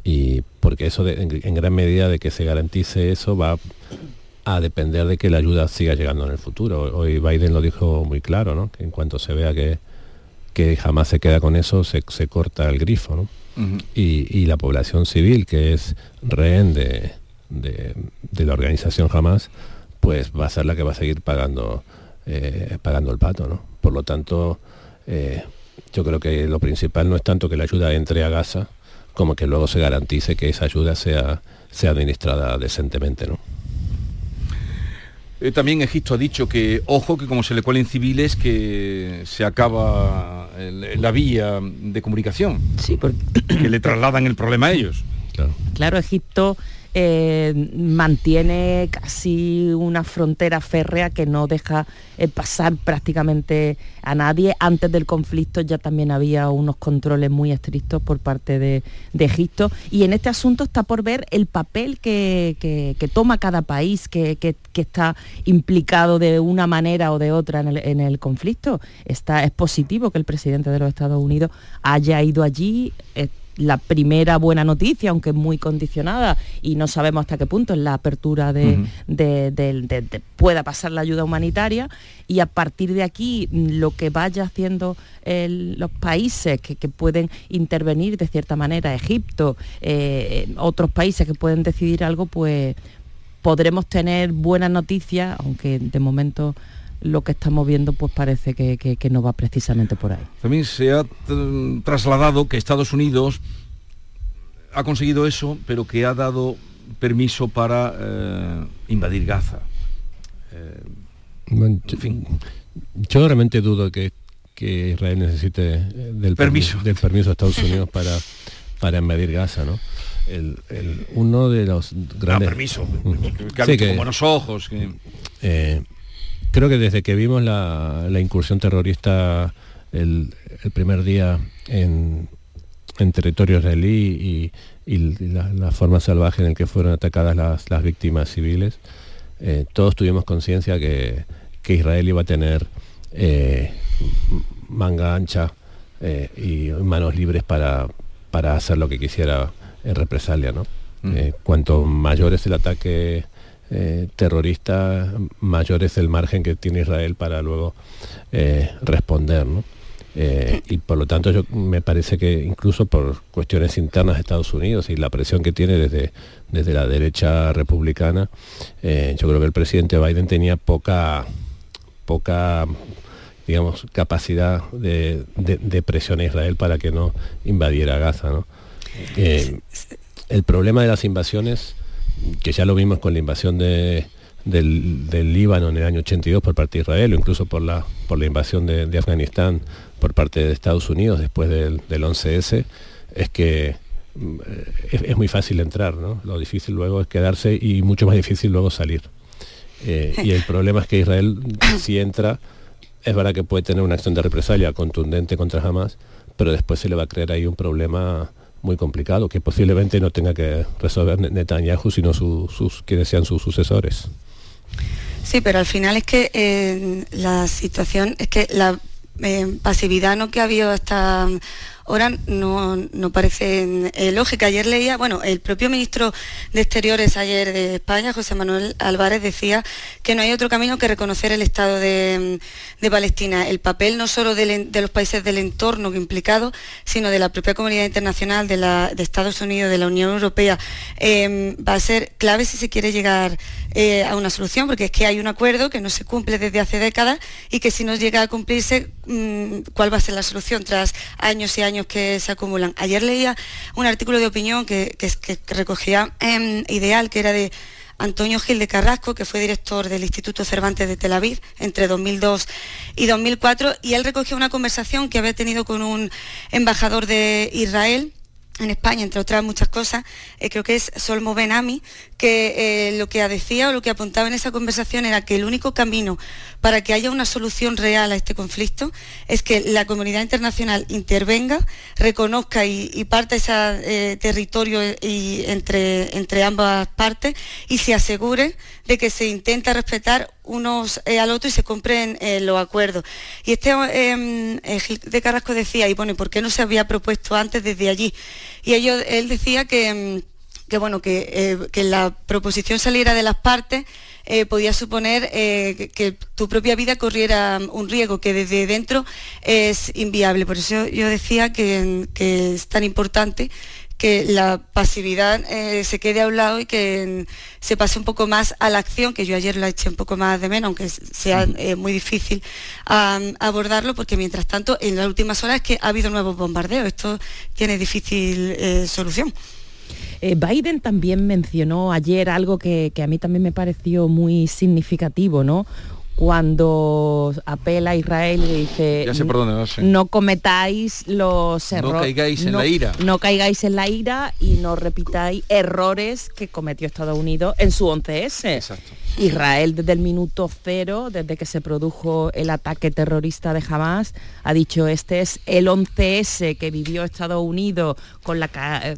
Y porque eso de, en, en, gran medida de que se garantice eso va a depender de que la ayuda siga llegando en el futuro. Hoy Biden lo dijo muy claro, ¿no? que en cuanto se vea que, que jamás se queda con eso, se, se corta el grifo. ¿no? Uh -huh. y, y, la población civil, que es rehén de, de, de, la organización jamás, pues va a ser la que va a seguir pagando, eh, pagando el pato. ¿no? Por lo tanto, eh, yo creo que lo principal no es tanto que la ayuda entre a Gaza, como que luego se garantice que esa ayuda sea, sea administrada decentemente. ¿no? Eh, también Egipto ha dicho que, ojo, que como se le cuelen civiles, que se acaba el, la vía de comunicación. Sí, porque... Que le trasladan el problema a ellos. Claro, claro Egipto eh, mantiene casi una frontera férrea que no deja eh, pasar prácticamente a nadie. Antes del conflicto ya también había unos controles muy estrictos por parte de, Egipto y en este asunto está por ver el papel que, toma cada país que, está implicado de una manera o de otra en el, en el, conflicto. Está, es positivo que el presidente de los Estados Unidos haya ido allí. Eh, la primera buena noticia, aunque muy condicionada, y no sabemos hasta qué punto es la apertura de, uh -huh. de, de, de, pueda pasar la ayuda humanitaria, y a partir de aquí lo que vaya haciendo el, los países que, que, pueden intervenir de cierta manera, Egipto, eh, otros países que pueden decidir algo, pues podremos tener buenas noticias, aunque de momento lo que estamos viendo pues parece que, que, que, no va precisamente por ahí. También se ha trasladado que Estados Unidos ha conseguido eso, pero que ha dado permiso para eh, invadir Gaza. Eh, bueno, en fin. Yo realmente dudo que, que Israel necesite del permiso. del permiso de Estados Unidos para, para invadir Gaza, ¿no? uno de los grandes... Ah, permiso, que, con buenos ojos. Eh, creo que desde que vimos la, incursión terrorista el, primer día en, territorio israelí y, la, forma salvaje en la que fueron atacadas las, víctimas civiles, eh, todos tuvimos conciencia que, Israel iba a tener eh, manga ancha y manos libres para, para hacer lo que quisiera en represalia. ¿no? Mm. Eh, cuanto mayor es el ataque eh, terrorista, mayor es el margen que tiene Israel para luego eh, responder. y por lo tanto yo me parece que incluso por cuestiones internas de Estados Unidos y la presión que tiene desde, desde la derecha republicana, yo creo que el presidente Biden tenía poca, poca digamos, capacidad de, de presión a Israel para que no invadiera Gaza. ¿no? Eh, el problema de las invasiones, que ya lo vimos con la invasión de, del, Líbano en el año 82 por parte de Israel o incluso por la, por la invasión de, Afganistán por parte de Estados Unidos después del, 11S, es que mm, es, muy fácil entrar, ¿no? Lo difícil luego es quedarse y mucho más difícil luego salir. Eh, y el problema es que Israel, si entra, es verdad que puede tener una acción de represalia contundente contra Hamas, pero después se le va a crear ahí un problema muy complicado, que posiblemente no tenga que resolver Netanyahu, sino sus, quienes sean sus sucesores. Sí, pero al final es que eh, la situación, es que la eh, pasividad no que ha habido hasta ahora no, no parece eh, lógica. Ayer leía, bueno, el propio ministro de Exteriores ayer de España, José Manuel Álvarez, decía que no hay otro camino que reconocer el Estado de, Palestina. El papel no solo de, los países del entorno implicado, sino de la propia comunidad internacional, de Estados Unidos, de la Unión Europea, em, va a ser clave si se quiere llegar eh, a una solución, porque es que hay un acuerdo que no se cumple desde hace décadas y que si no llega a cumplirse, mm, ¿cuál va a ser la solución tras años y años? Que se acumulan. Ayer leía un artículo de opinión que, recogía em, Ideal, que era de Antonio Gil de Carrasco, que fue director del Instituto Cervantes de Tel Aviv entre 2002 y 2004, y él recogió una conversación que había tenido con un embajador de Israel en España, entre otras muchas cosas, eh, creo que es Solmo Benami, que eh, lo que decía o lo que apuntaba en esa conversación era que el único camino para que haya una solución real a este conflicto es que la comunidad internacional intervenga, reconozca y, parta ese eh, territorio y entre, ambas partes y se asegure de que se intenta respetar unos al otro y se cumplen los acuerdos. Y este em, de Carrasco decía, y bueno, ¿y por qué no se había propuesto antes desde allí? Y ellos, él decía que, que bueno, eh, que, la proposición saliera de las partes eh, podía suponer eh, que, tu propia vida corriera un riesgo que desde dentro es inviable. Por eso yo decía que, que es tan importante que la pasividad se quede a un lado y que se pase un poco más a la acción, que yo ayer la eché un poco más de menos, aunque sea muy difícil abordarlo, porque mientras tanto en las últimas horas es que ha habido nuevos bombardeos, esto tiene difícil solución. Eh, Biden también mencionó ayer algo que, que a mí también me pareció muy significativo, ¿no? Cuando apela a Israel y dice no, cometáis los errores no caigáis en la ira. no caigáis en la ira y no repitáis errores que cometió Estados Unidos en su 11S Israel desde el minuto cero desde que se produjo el ataque terrorista de Hamas ha dicho este es el 11S que vivió Estados Unidos con la,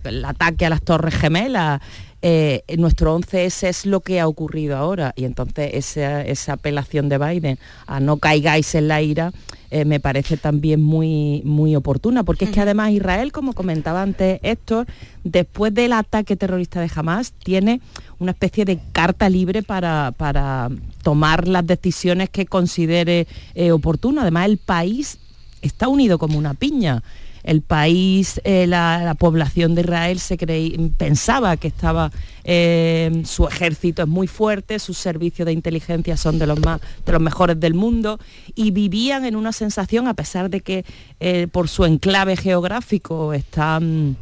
el ataque a las Torres Gemelas eh, nuestro 11S es lo que ha ocurrido ahora. Y entonces esa, apelación de Biden a no caigáis en la ira eh, me parece también muy, muy oportuna, porque es que además Israel, como comentaba antes Héctor, después del ataque terrorista de Hamas, tiene una especie de carta libre para, tomar las decisiones que considere eh, oportuno. Además, el país está unido como una piña el país, eh, la, población de Israel se pensaba que estaba, eh, su ejército es muy fuerte, sus servicios de inteligencia son de los, más, de los mejores del mundo y vivían en una sensación, a pesar de que eh, por su enclave geográfico están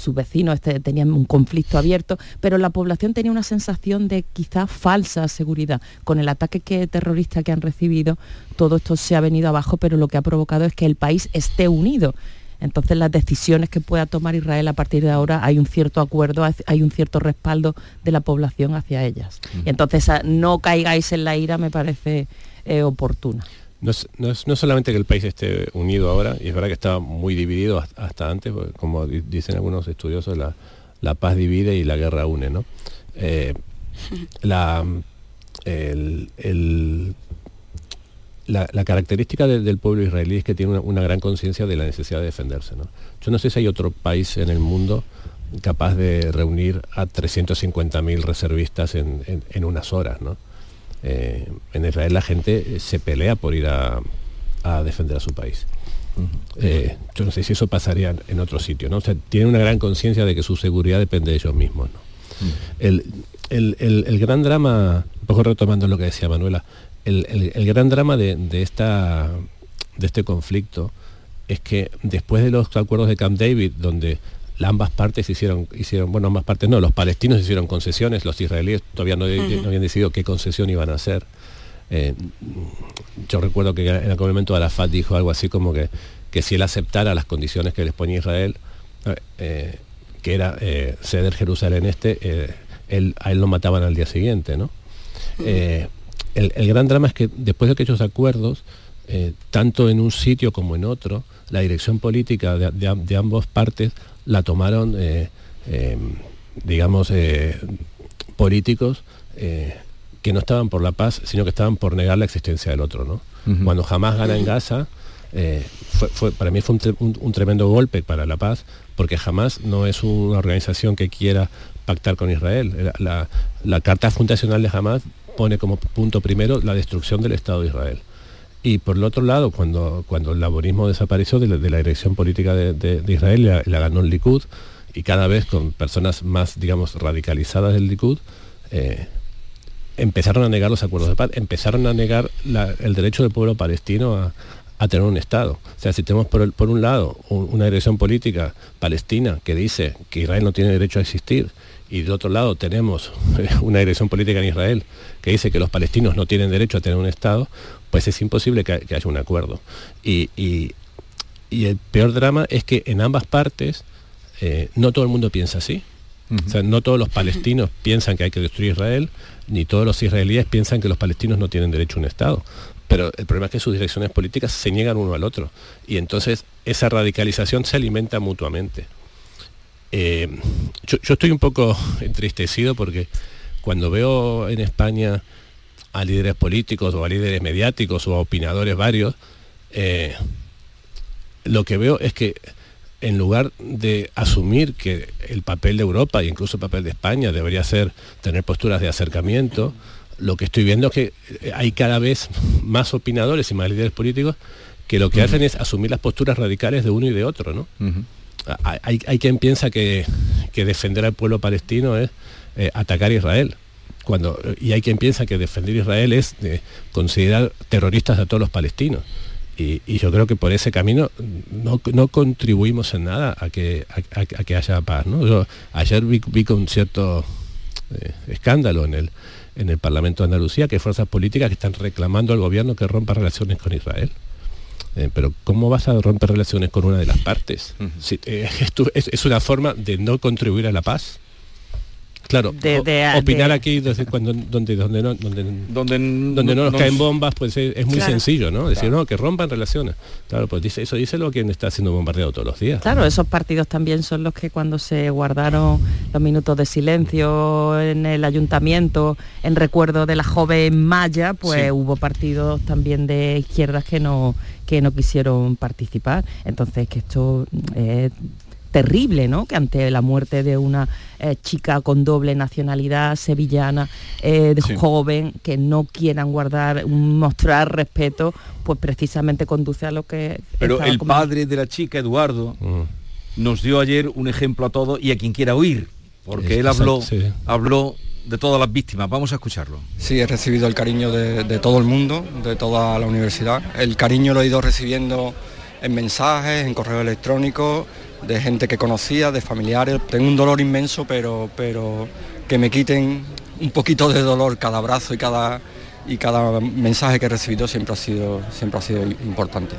sus vecinos este, tenían un conflicto abierto, pero la población tenía una sensación de quizá falsa seguridad. Con el ataque que, terrorista que han recibido, todo esto se ha venido abajo, pero lo que ha provocado es que el país esté unido. Entonces las decisiones que pueda tomar Israel a partir de ahora hay un cierto acuerdo, hay un cierto respaldo de la población hacia ellas. Y entonces no caigáis en la ira me parece eh, oportuna. No es, no, solamente que el país esté unido ahora, y es verdad que estaba muy dividido hasta antes, como dicen algunos estudiosos, la, paz divide y la guerra une, ¿no? Eh, la, la, característica del pueblo israelí es que tiene una, gran conciencia de la necesidad de defenderse. ¿no? Yo no sé si hay otro país en el mundo capaz de reunir a 350.000 reservistas en, unas horas. ¿no? Eh, en Israel la gente se pelea por ir a, defender a su país. Eh, yo no sé si eso pasaría en otro sitio. ¿no? O tiene una gran conciencia de que su seguridad depende de ellos mismos. el, el, gran drama, un poco retomando lo que decía Manuela, el, gran drama de, esta, de este conflicto es que después de los acuerdos de Camp David, donde ambas partes hicieron, hicieron, bueno, ambas partes no, los palestinos hicieron concesiones, los israelíes todavía no, habían decidido qué concesión iban a hacer. Eh, yo recuerdo que en aquel momento Arafat dijo algo así como que, que si él aceptara las condiciones que les ponía Israel, eh, que era eh, ceder Jerusalén este, él, a él lo mataban al día siguiente, ¿no? el, gran drama es que después de aquellos acuerdos, tanto en un sitio como en otro, la dirección política de, ambas partes la tomaron, eh, em, digamos, eh, políticos que no estaban por la paz, sino que estaban por negar la existencia del otro. ¿no? Cuando jamás gana en Gaza, fue, para mí fue un, tremendo golpe para la paz, porque jamás no es una organización que quiera pactar con Israel. La, la Carta Fundacional de Hamas pone como punto primero la destrucción del Estado de Israel. Y por el otro lado, cuando, cuando el laborismo desapareció de la, dirección política de, Israel, la, ganó el Likud, y cada vez con personas más, digamos, radicalizadas del Likud, eh, empezaron a negar los acuerdos de paz, empezaron a negar el derecho del pueblo palestino a, tener un Estado. O sea, si tenemos por, por un lado una dirección política palestina que dice que Israel no tiene derecho a existir y de otro lado tenemos una dirección política en Israel que dice que los palestinos no tienen derecho a tener un Estado, pues es imposible que, haya un acuerdo. Y, el peor drama es que en ambas partes eh, no todo el mundo piensa así. O sea, no todos los palestinos piensan que hay que destruir Israel, ni todos los israelíes piensan que los palestinos no tienen derecho a un Estado. Pero el problema es que sus direcciones políticas se niegan uno al otro. Y entonces esa radicalización se alimenta mutuamente. Eh, yo, estoy un poco entristecido porque cuando veo en España a líderes políticos o a líderes mediáticos o a opinadores varios, eh, lo que veo es que en lugar de asumir que el papel de Europa e incluso el papel de España debería ser tener posturas de acercamiento, lo que estoy viendo es que hay cada vez más opinadores y más líderes políticos que lo que hacen es asumir las posturas radicales de uno y de otro, ¿no? hay, quien piensa que, defender al pueblo palestino es eh, atacar a Israel. Cuando, y hay quien piensa que defender Israel es eh, considerar terroristas a todos los palestinos. Y, yo creo que por ese camino no, contribuimos en nada a que, a, que haya paz. ayer vi, con cierto eh, escándalo en el, en el Parlamento de Andalucía que hay fuerzas políticas que están reclamando al gobierno que rompa relaciones con Israel. Eh, pero ¿cómo vas a romper relaciones con una de las partes? Eh, es, una forma de no contribuir a la paz. Claro, opinar aquí desde cuando, donde, donde, no, donde, donde, donde no nos caen bombas, pues es, muy sencillo, ¿no? Decir, no, que rompan relaciones. Claro, pues dice, eso dice lo quien está siendo bombardeado todos los días. Claro, esos partidos también son los que cuando se guardaron los minutos de silencio en el ayuntamiento, en recuerdo de la joven Maya, pues hubo partidos también de izquierdas que no, que no quisieron participar. Entonces, que esto es terrible, ¿no? Que ante la muerte de una eh, chica con doble nacionalidad sevillana, eh, de joven, que no quieran guardar, mostrar respeto, pues precisamente conduce a lo que... Pero el padre de la chica, Eduardo, mm. nos dio ayer un ejemplo a todos y a quien quiera oír, porque él habló, habló de todas las víctimas. Vamos a escucharlo. Sí, he recibido el cariño de, todo el mundo, de toda la universidad. El cariño lo he ido recibiendo en mensajes, en correo electrónico, de gente que conocía, de familiares. Tengo un dolor inmenso, pero, pero que me quiten un poquito de dolor cada abrazo y cada, y cada mensaje que he recibido siempre ha sido, siempre ha sido importante.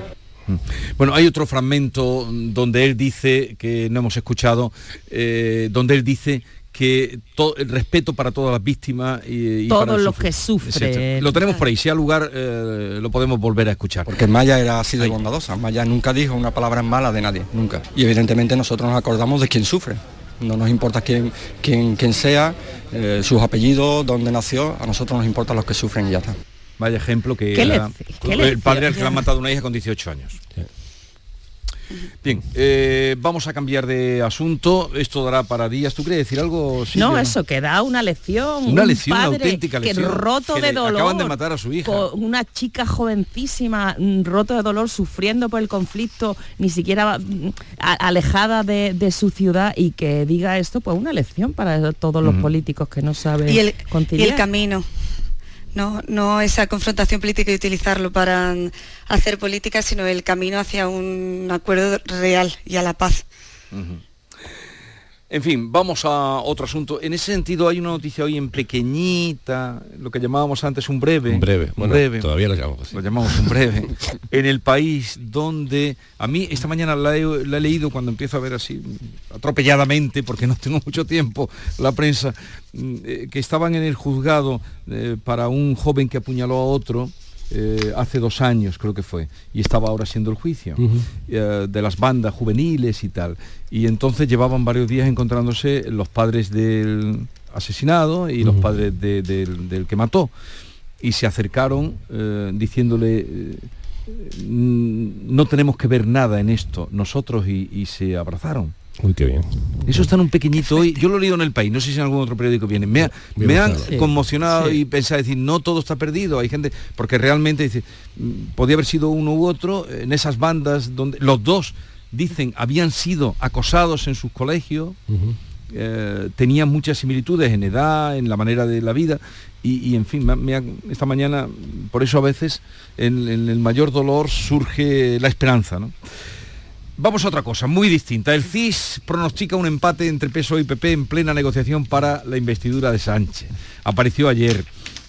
Bueno, hay otro fragmento donde él dice, que no hemos escuchado, eh, donde él dice que todo, el respeto para todas las víctimas y, y Todos los que sufren. etcétera. Lo tenemos por ahí, si hay lugar eh, lo podemos volver a escuchar. Porque Maya era así de bondadosa. Maya nunca dijo una palabra mala de nadie, nunca. Y evidentemente nosotros nos acordamos de quien sufre. No nos importa quién, quién, quién sea, eh, sus apellidos, dónde nació, a nosotros nos importan los que sufren y ya está. Vaya ejemplo que ¿Qué era lec- qué el padre al que le han matado a una hija con 18 años. Bien, eh, vamos a cambiar de asunto. Esto dará para días. ¿Tú quieres decir algo? Silvia? No, eso que da una lección. Una un lección, una padre auténtica lección, Que roto que de dolor. acaban de matar a su hija. con Una chica jovencísima, mm, roto de dolor, sufriendo por el conflicto, ni siquiera mm, a- alejada de, de su ciudad y que diga esto, pues una lección para todos los políticos que no saben y el, y el camino. No, no esa confrontación política y utilizarlo para mm, hacer política, sino el camino hacia un acuerdo real y a la paz. En fin, vamos a otro asunto. En ese sentido hay una noticia hoy en pequeñita, lo que llamábamos antes un breve. Un breve, un bueno, breve. todavía lo llamamos así. Lo llamamos un breve. en el país donde a mí esta mañana la he, la he leído cuando empiezo a ver así atropelladamente, porque no tengo mucho tiempo, la prensa, mm, eh, que estaban en el juzgado eh, para un joven que apuñaló a otro. Eh, hace dos años creo que fue y estaba ahora siendo el juicio eh, de las bandas juveniles y tal. Y entonces llevaban varios días encontrándose los padres del asesinado y los padres de- del, del que mató. Y se acercaron eh, diciéndole no tenemos que ver nada en esto nosotros y, y se abrazaron Uy, qué bien. eso está en un pequeñito hoy yo lo he leído en el país no sé si en algún otro periódico viene me, ha- Bien me han. Sí. conmocionado Sí. y pensar decir no todo está perdido hay gente porque realmente dice mm, podía haber sido uno u otro en esas bandas donde los dos dicen habían sido acosados en sus colegios eh, tenían muchas similitudes en edad, en la manera de la vida y, y, en fin, me ha- me ha- esta mañana, por eso a veces en, en el mayor dolor surge la esperanza. ¿no? Vamos a otra cosa, muy distinta. El CIS pronostica un empate entre PSOE y PP en plena negociación para la investidura de Sánchez. Apareció ayer.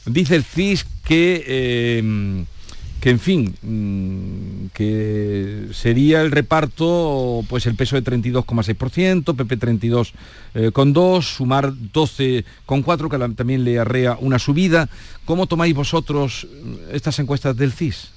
Dice el CIS que... eh, que en fin, mm, que sería el reparto, pues el peso de 32,6%, PP 32,2%, sumar 12,4%, que también le arrea una subida. ¿Cómo tomáis vosotros estas encuestas del CIS?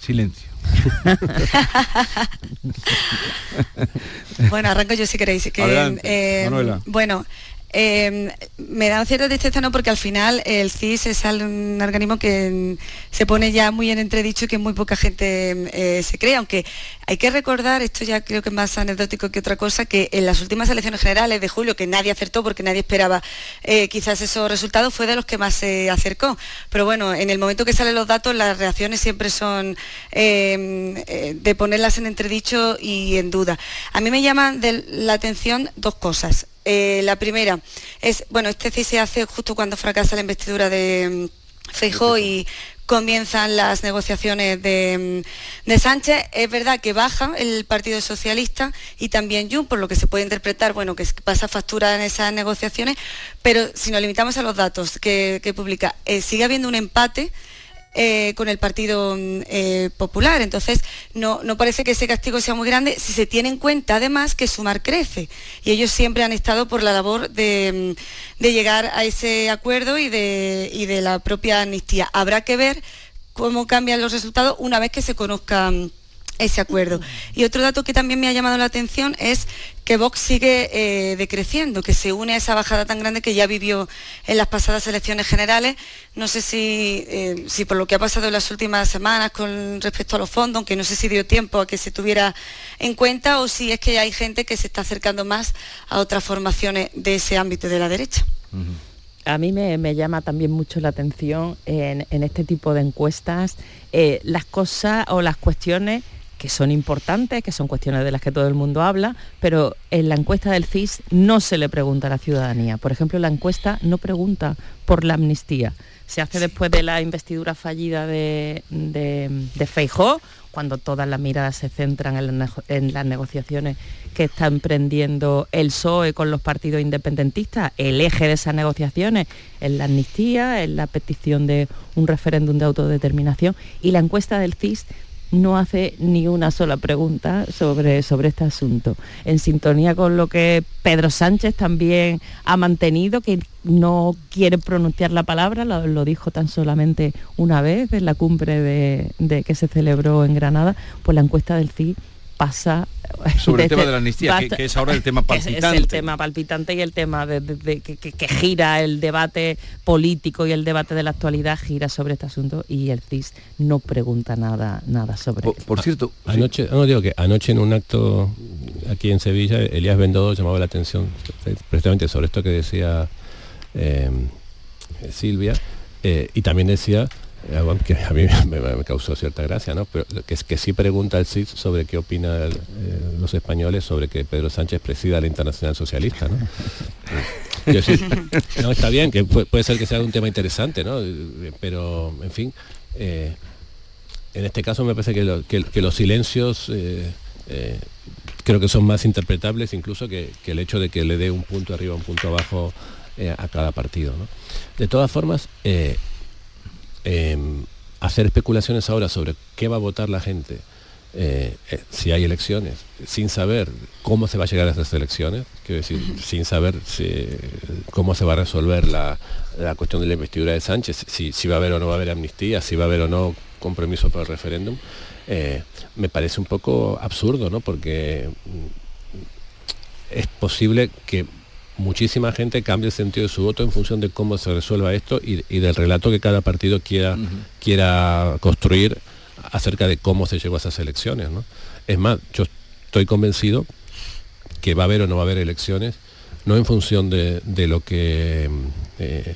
Silencio. Bueno, arranco yo si queréis. Que, Adelante, eh. Bueno, eh, me da cierta tristeza no porque al final el CIS es un organismo que mm, se pone ya muy en entredicho y que muy poca gente eh, se cree, aunque hay que recordar, esto ya creo que es más anecdótico que otra cosa, que en las últimas elecciones generales de julio, que nadie acertó porque nadie esperaba eh, quizás esos resultados, fue de los que más se acercó. Pero bueno, en el momento que salen los datos, las reacciones siempre son eh, de ponerlas en entredicho y en duda. A mí me llaman la atención dos cosas. Eh, la primera es, bueno, este CIS se hace justo cuando fracasa la investidura de Feijó y comienzan las negociaciones de, mm, de Sánchez. Es verdad que baja el Partido Socialista y también Jun, por lo que se puede interpretar, bueno, que pasa factura en esas negociaciones, pero si nos limitamos a los datos que, que publica, eh, sigue habiendo un empate eh, con el Partido eh, Popular. Entonces, no, no parece que ese castigo sea muy grande si se tiene en cuenta además que Sumar crece. Y ellos siempre han estado por la labor de, mm, de llegar a ese acuerdo y de, y de la propia amnistía. Habrá que ver cómo cambian los resultados una vez que se conozca mm, ese acuerdo. Y otro dato que también me ha llamado la atención es que Vox sigue eh, decreciendo, que se une a esa bajada tan grande que ya vivió en las pasadas elecciones generales. No sé si, eh, si por lo que ha pasado en las últimas semanas con respecto a los fondos, aunque no sé si dio tiempo a que se tuviera en cuenta, o si es que hay gente que se está acercando más a otras formaciones de ese ámbito de la derecha. A mí me, me llama también mucho la atención en, en este tipo de encuestas eh, las cosas o las cuestiones que son importantes, que son cuestiones de las que todo el mundo habla, pero en la encuesta del CIS no se le pregunta a la ciudadanía. Por ejemplo, la encuesta no pregunta por la amnistía. Se hace después de la investidura fallida de, de, de Feijó, cuando todas las miradas se centran en, las nego- en las negociaciones que está emprendiendo el PSOE con los partidos independentistas, el eje de esas negociaciones en la amnistía, en la petición de un referéndum de autodeterminación y la encuesta del CIS no hace ni una sola pregunta sobre, sobre este asunto. En sintonía con lo que Pedro Sánchez también ha mantenido, que no quiere pronunciar la palabra, lo, dijo tan solamente una vez en la cumbre de, que se celebró en Granada, pues la encuesta del CI pasa sobre el tema de la amnistía, que, es ahora el tema palpitante. Es, el tema palpitante y el tema de, que, gira el debate político y el debate de la actualidad gira sobre este asunto y el CIS no pregunta nada nada sobre Por, por cierto, anoche, no digo que anoche en un acto aquí en Sevilla, Elías Bendodo llamaba la atención precisamente sobre esto que decía eh, Silvia eh, y también decía que a mí me, causó cierta gracia, ¿no? Pero que, que sí pregunta el CIS sobre qué opinan eh, los españoles sobre que Pedro Sánchez presida la Internacional Socialista, ¿no? no, está bien, que puede, ser que sea un tema interesante, ¿no? Pero, en fin, eh, en este caso me parece que, los silencios eh, creo que son más interpretables incluso que, el hecho de que le dé un punto arriba, un punto abajo a cada partido, ¿no? De todas formas, Em, hacer especulaciones ahora sobre qué va a votar la gente eh, eh, si hay elecciones, sin saber cómo se va a llegar a esas elecciones, quiero decir, sin saber cómo se va a resolver la, cuestión de la investidura de Sánchez, si, va a haber o no va a haber amnistía, si va a haber o no compromiso para el referéndum, eh, me parece un poco absurdo, ¿no? Porque mm, es posible que muchísima gente cambia el sentido de su voto en función de cómo se resuelva esto y, del relato que cada partido quiera, quiera construir acerca de cómo se llegó a esas elecciones. Es más, yo estoy convencido que va a haber o no va a haber elecciones, no en función de, lo que eh,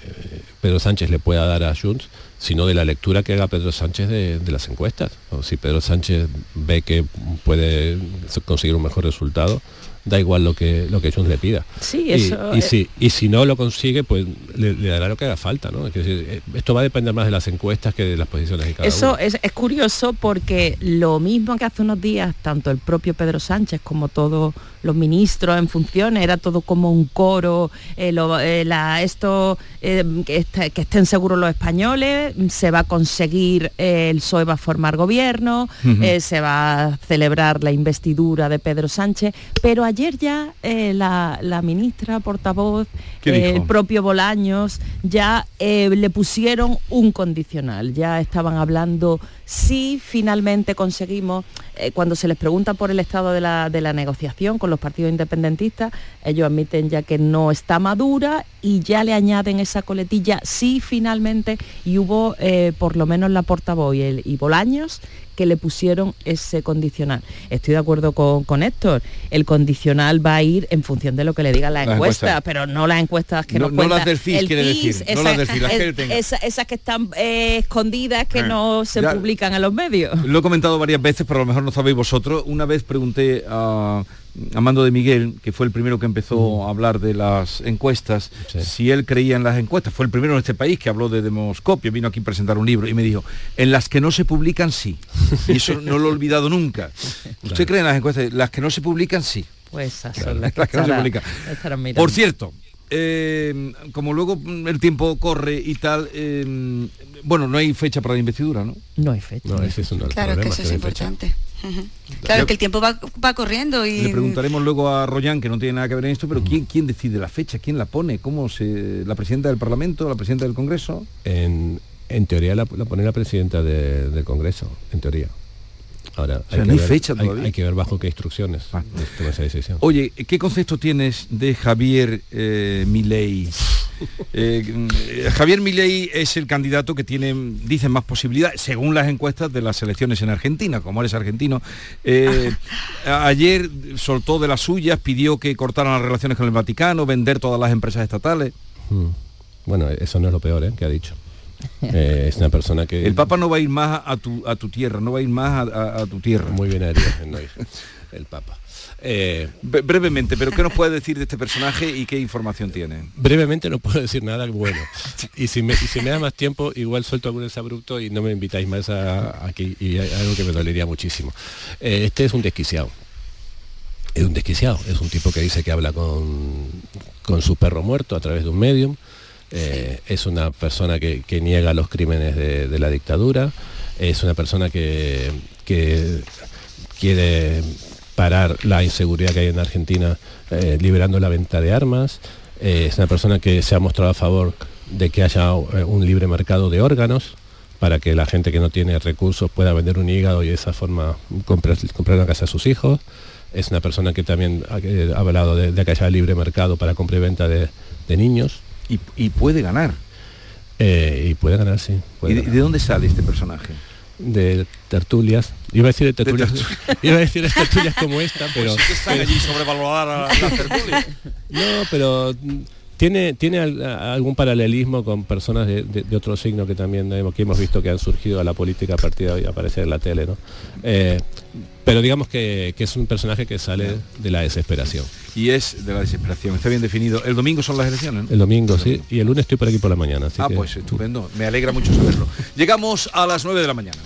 Pedro Sánchez le pueda dar a Junts, sino de la lectura que haga Pedro Sánchez de, de, las encuestas. O si Pedro Sánchez ve que puede conseguir un mejor resultado, da igual lo que lo que Junts le pida. Sí, eso, y, si, y si no lo consigue, pues le, dará lo que haga falta, ¿no? Eh, esto va a depender más de las encuestas que de las posiciones de cada Eso Es, es curioso porque lo mismo que hace unos días, tanto el propio Pedro Sánchez como todos los ministros en funciones, era todo como un coro, eh, eh, esto que, que, estén seguros los españoles, se va a conseguir, el PSOE va a formar gobierno, se va a celebrar la investidura de Pedro Sánchez, pero ayer ya eh, la, ministra portavoz, eh, el propio Bolaños, ya eh, le pusieron un condicional, ya estaban hablando si finalmente conseguimos, cuando se les pregunta por el estado de la, de la negociación con los partidos independentistas, ellos admiten ya que no está madura y ya le añaden esa coletilla si finalmente, y hubo por lo menos la portavoz y, el, y Bolaños, que le pusieron ese condicional. Estoy de acuerdo con, Héctor, el condicional va a ir en función de lo que le diga la, encuesta, pero no las encuestas que no, nos No las del CIS, quiere decir, no las del que esas que están eh, escondidas, que ah, no se publican en los medios. Lo he comentado varias veces, pero a lo mejor no sabéis vosotros. Una vez pregunté a Amando de Miguel, que fue el primero que empezó a hablar de las encuestas, si él creía en las encuestas, fue el primero en este país que habló de demoscopio, vino aquí a presentar un libro y me dijo, en las que no se publican sí. Y eso no lo he olvidado nunca. ¿Usted cree en las encuestas? Las que no se publican sí. Pues esas son las que, no se publican. Por cierto, eh, como luego el tiempo corre y tal, eh, bueno, no hay fecha para la investidura, ¿no? No hay fecha. claro que eso es importante. Claro que el tiempo va, corriendo y... Le preguntaremos luego a Royan, que no tiene nada que ver en esto, pero ¿quién, quién decide la fecha? ¿Quién la pone? ¿Cómo se... ¿La presidenta del Parlamento? ¿La presidenta del Congreso? En, teoría la, pone la presidenta del Congreso, en teoría. Ahora, hay, que ver, fecha todavía. Hay, que ver bajo qué instrucciones ah. esa decisión. Oye, ¿qué concepto tienes de Javier eh, Milei? Eh, Javier Milei es el candidato que tiene, dicen, más posibilidades, según las encuestas de las elecciones en Argentina, como eres argentino. Eh, ayer soltó de las suyas, pidió que cortaran las relaciones con el Vaticano, vender todas las empresas estatales. Hmm. Bueno, eso no es lo peor ¿eh? que ha dicho. Eh, es una persona que... El Papa no va a ir más a tu, a tu tierra, no va a ir más a, tu tierra. Muy bien el Papa. Eh, brevemente, pero ¿qué nos puede decir de este personaje y qué información tiene? Brevemente no puedo decir nada bueno. Y si me, si me da más tiempo, igual suelto algún abrupto y no me invitáis más aquí y hay algo que me dolería muchísimo. Eh, este es un desquiciado. Es un desquiciado, es un tipo que dice que habla con, con su perro muerto a través de un medium eh, es una persona que, niega los crímenes de, la dictadura, es una persona que, quiere parar la inseguridad que hay en Argentina eh, liberando la venta de armas. Eh, es una persona que se ha mostrado a favor de que haya un libre mercado de órganos para que la gente que no tiene recursos pueda vender un hígado y de esa forma comprar, una casa a sus hijos. Es una persona que también ha, ha hablado de, que haya libre mercado para compra y venta de niños. Y, y puede ganar. Eh, y puede ganar, sí. puede ¿Y de, ganar. de dónde sale este personaje? de tertulias. Iba a decir de tertulias, iba a decir de tertulias como esta, pero Pues sí que están allí sobrevaloradas las tertulias. no, pero tiene tiene al- a- algún paralelismo con personas de, de- de otro signo que también hemos, que hemos visto que han surgido a la política a partir de hoy aparecer en la tele, ¿no? Eh, pero digamos que, que es un personaje que sale de la desesperación. Y es de la desesperación, está bien definido. El domingo son las elecciones, ¿no? El domingo, sí, y el lunes estoy por aquí por la mañana. Así Ah, que- pues estupendo. Me alegra mucho saberlo. Llegamos a las 9 de la mañana.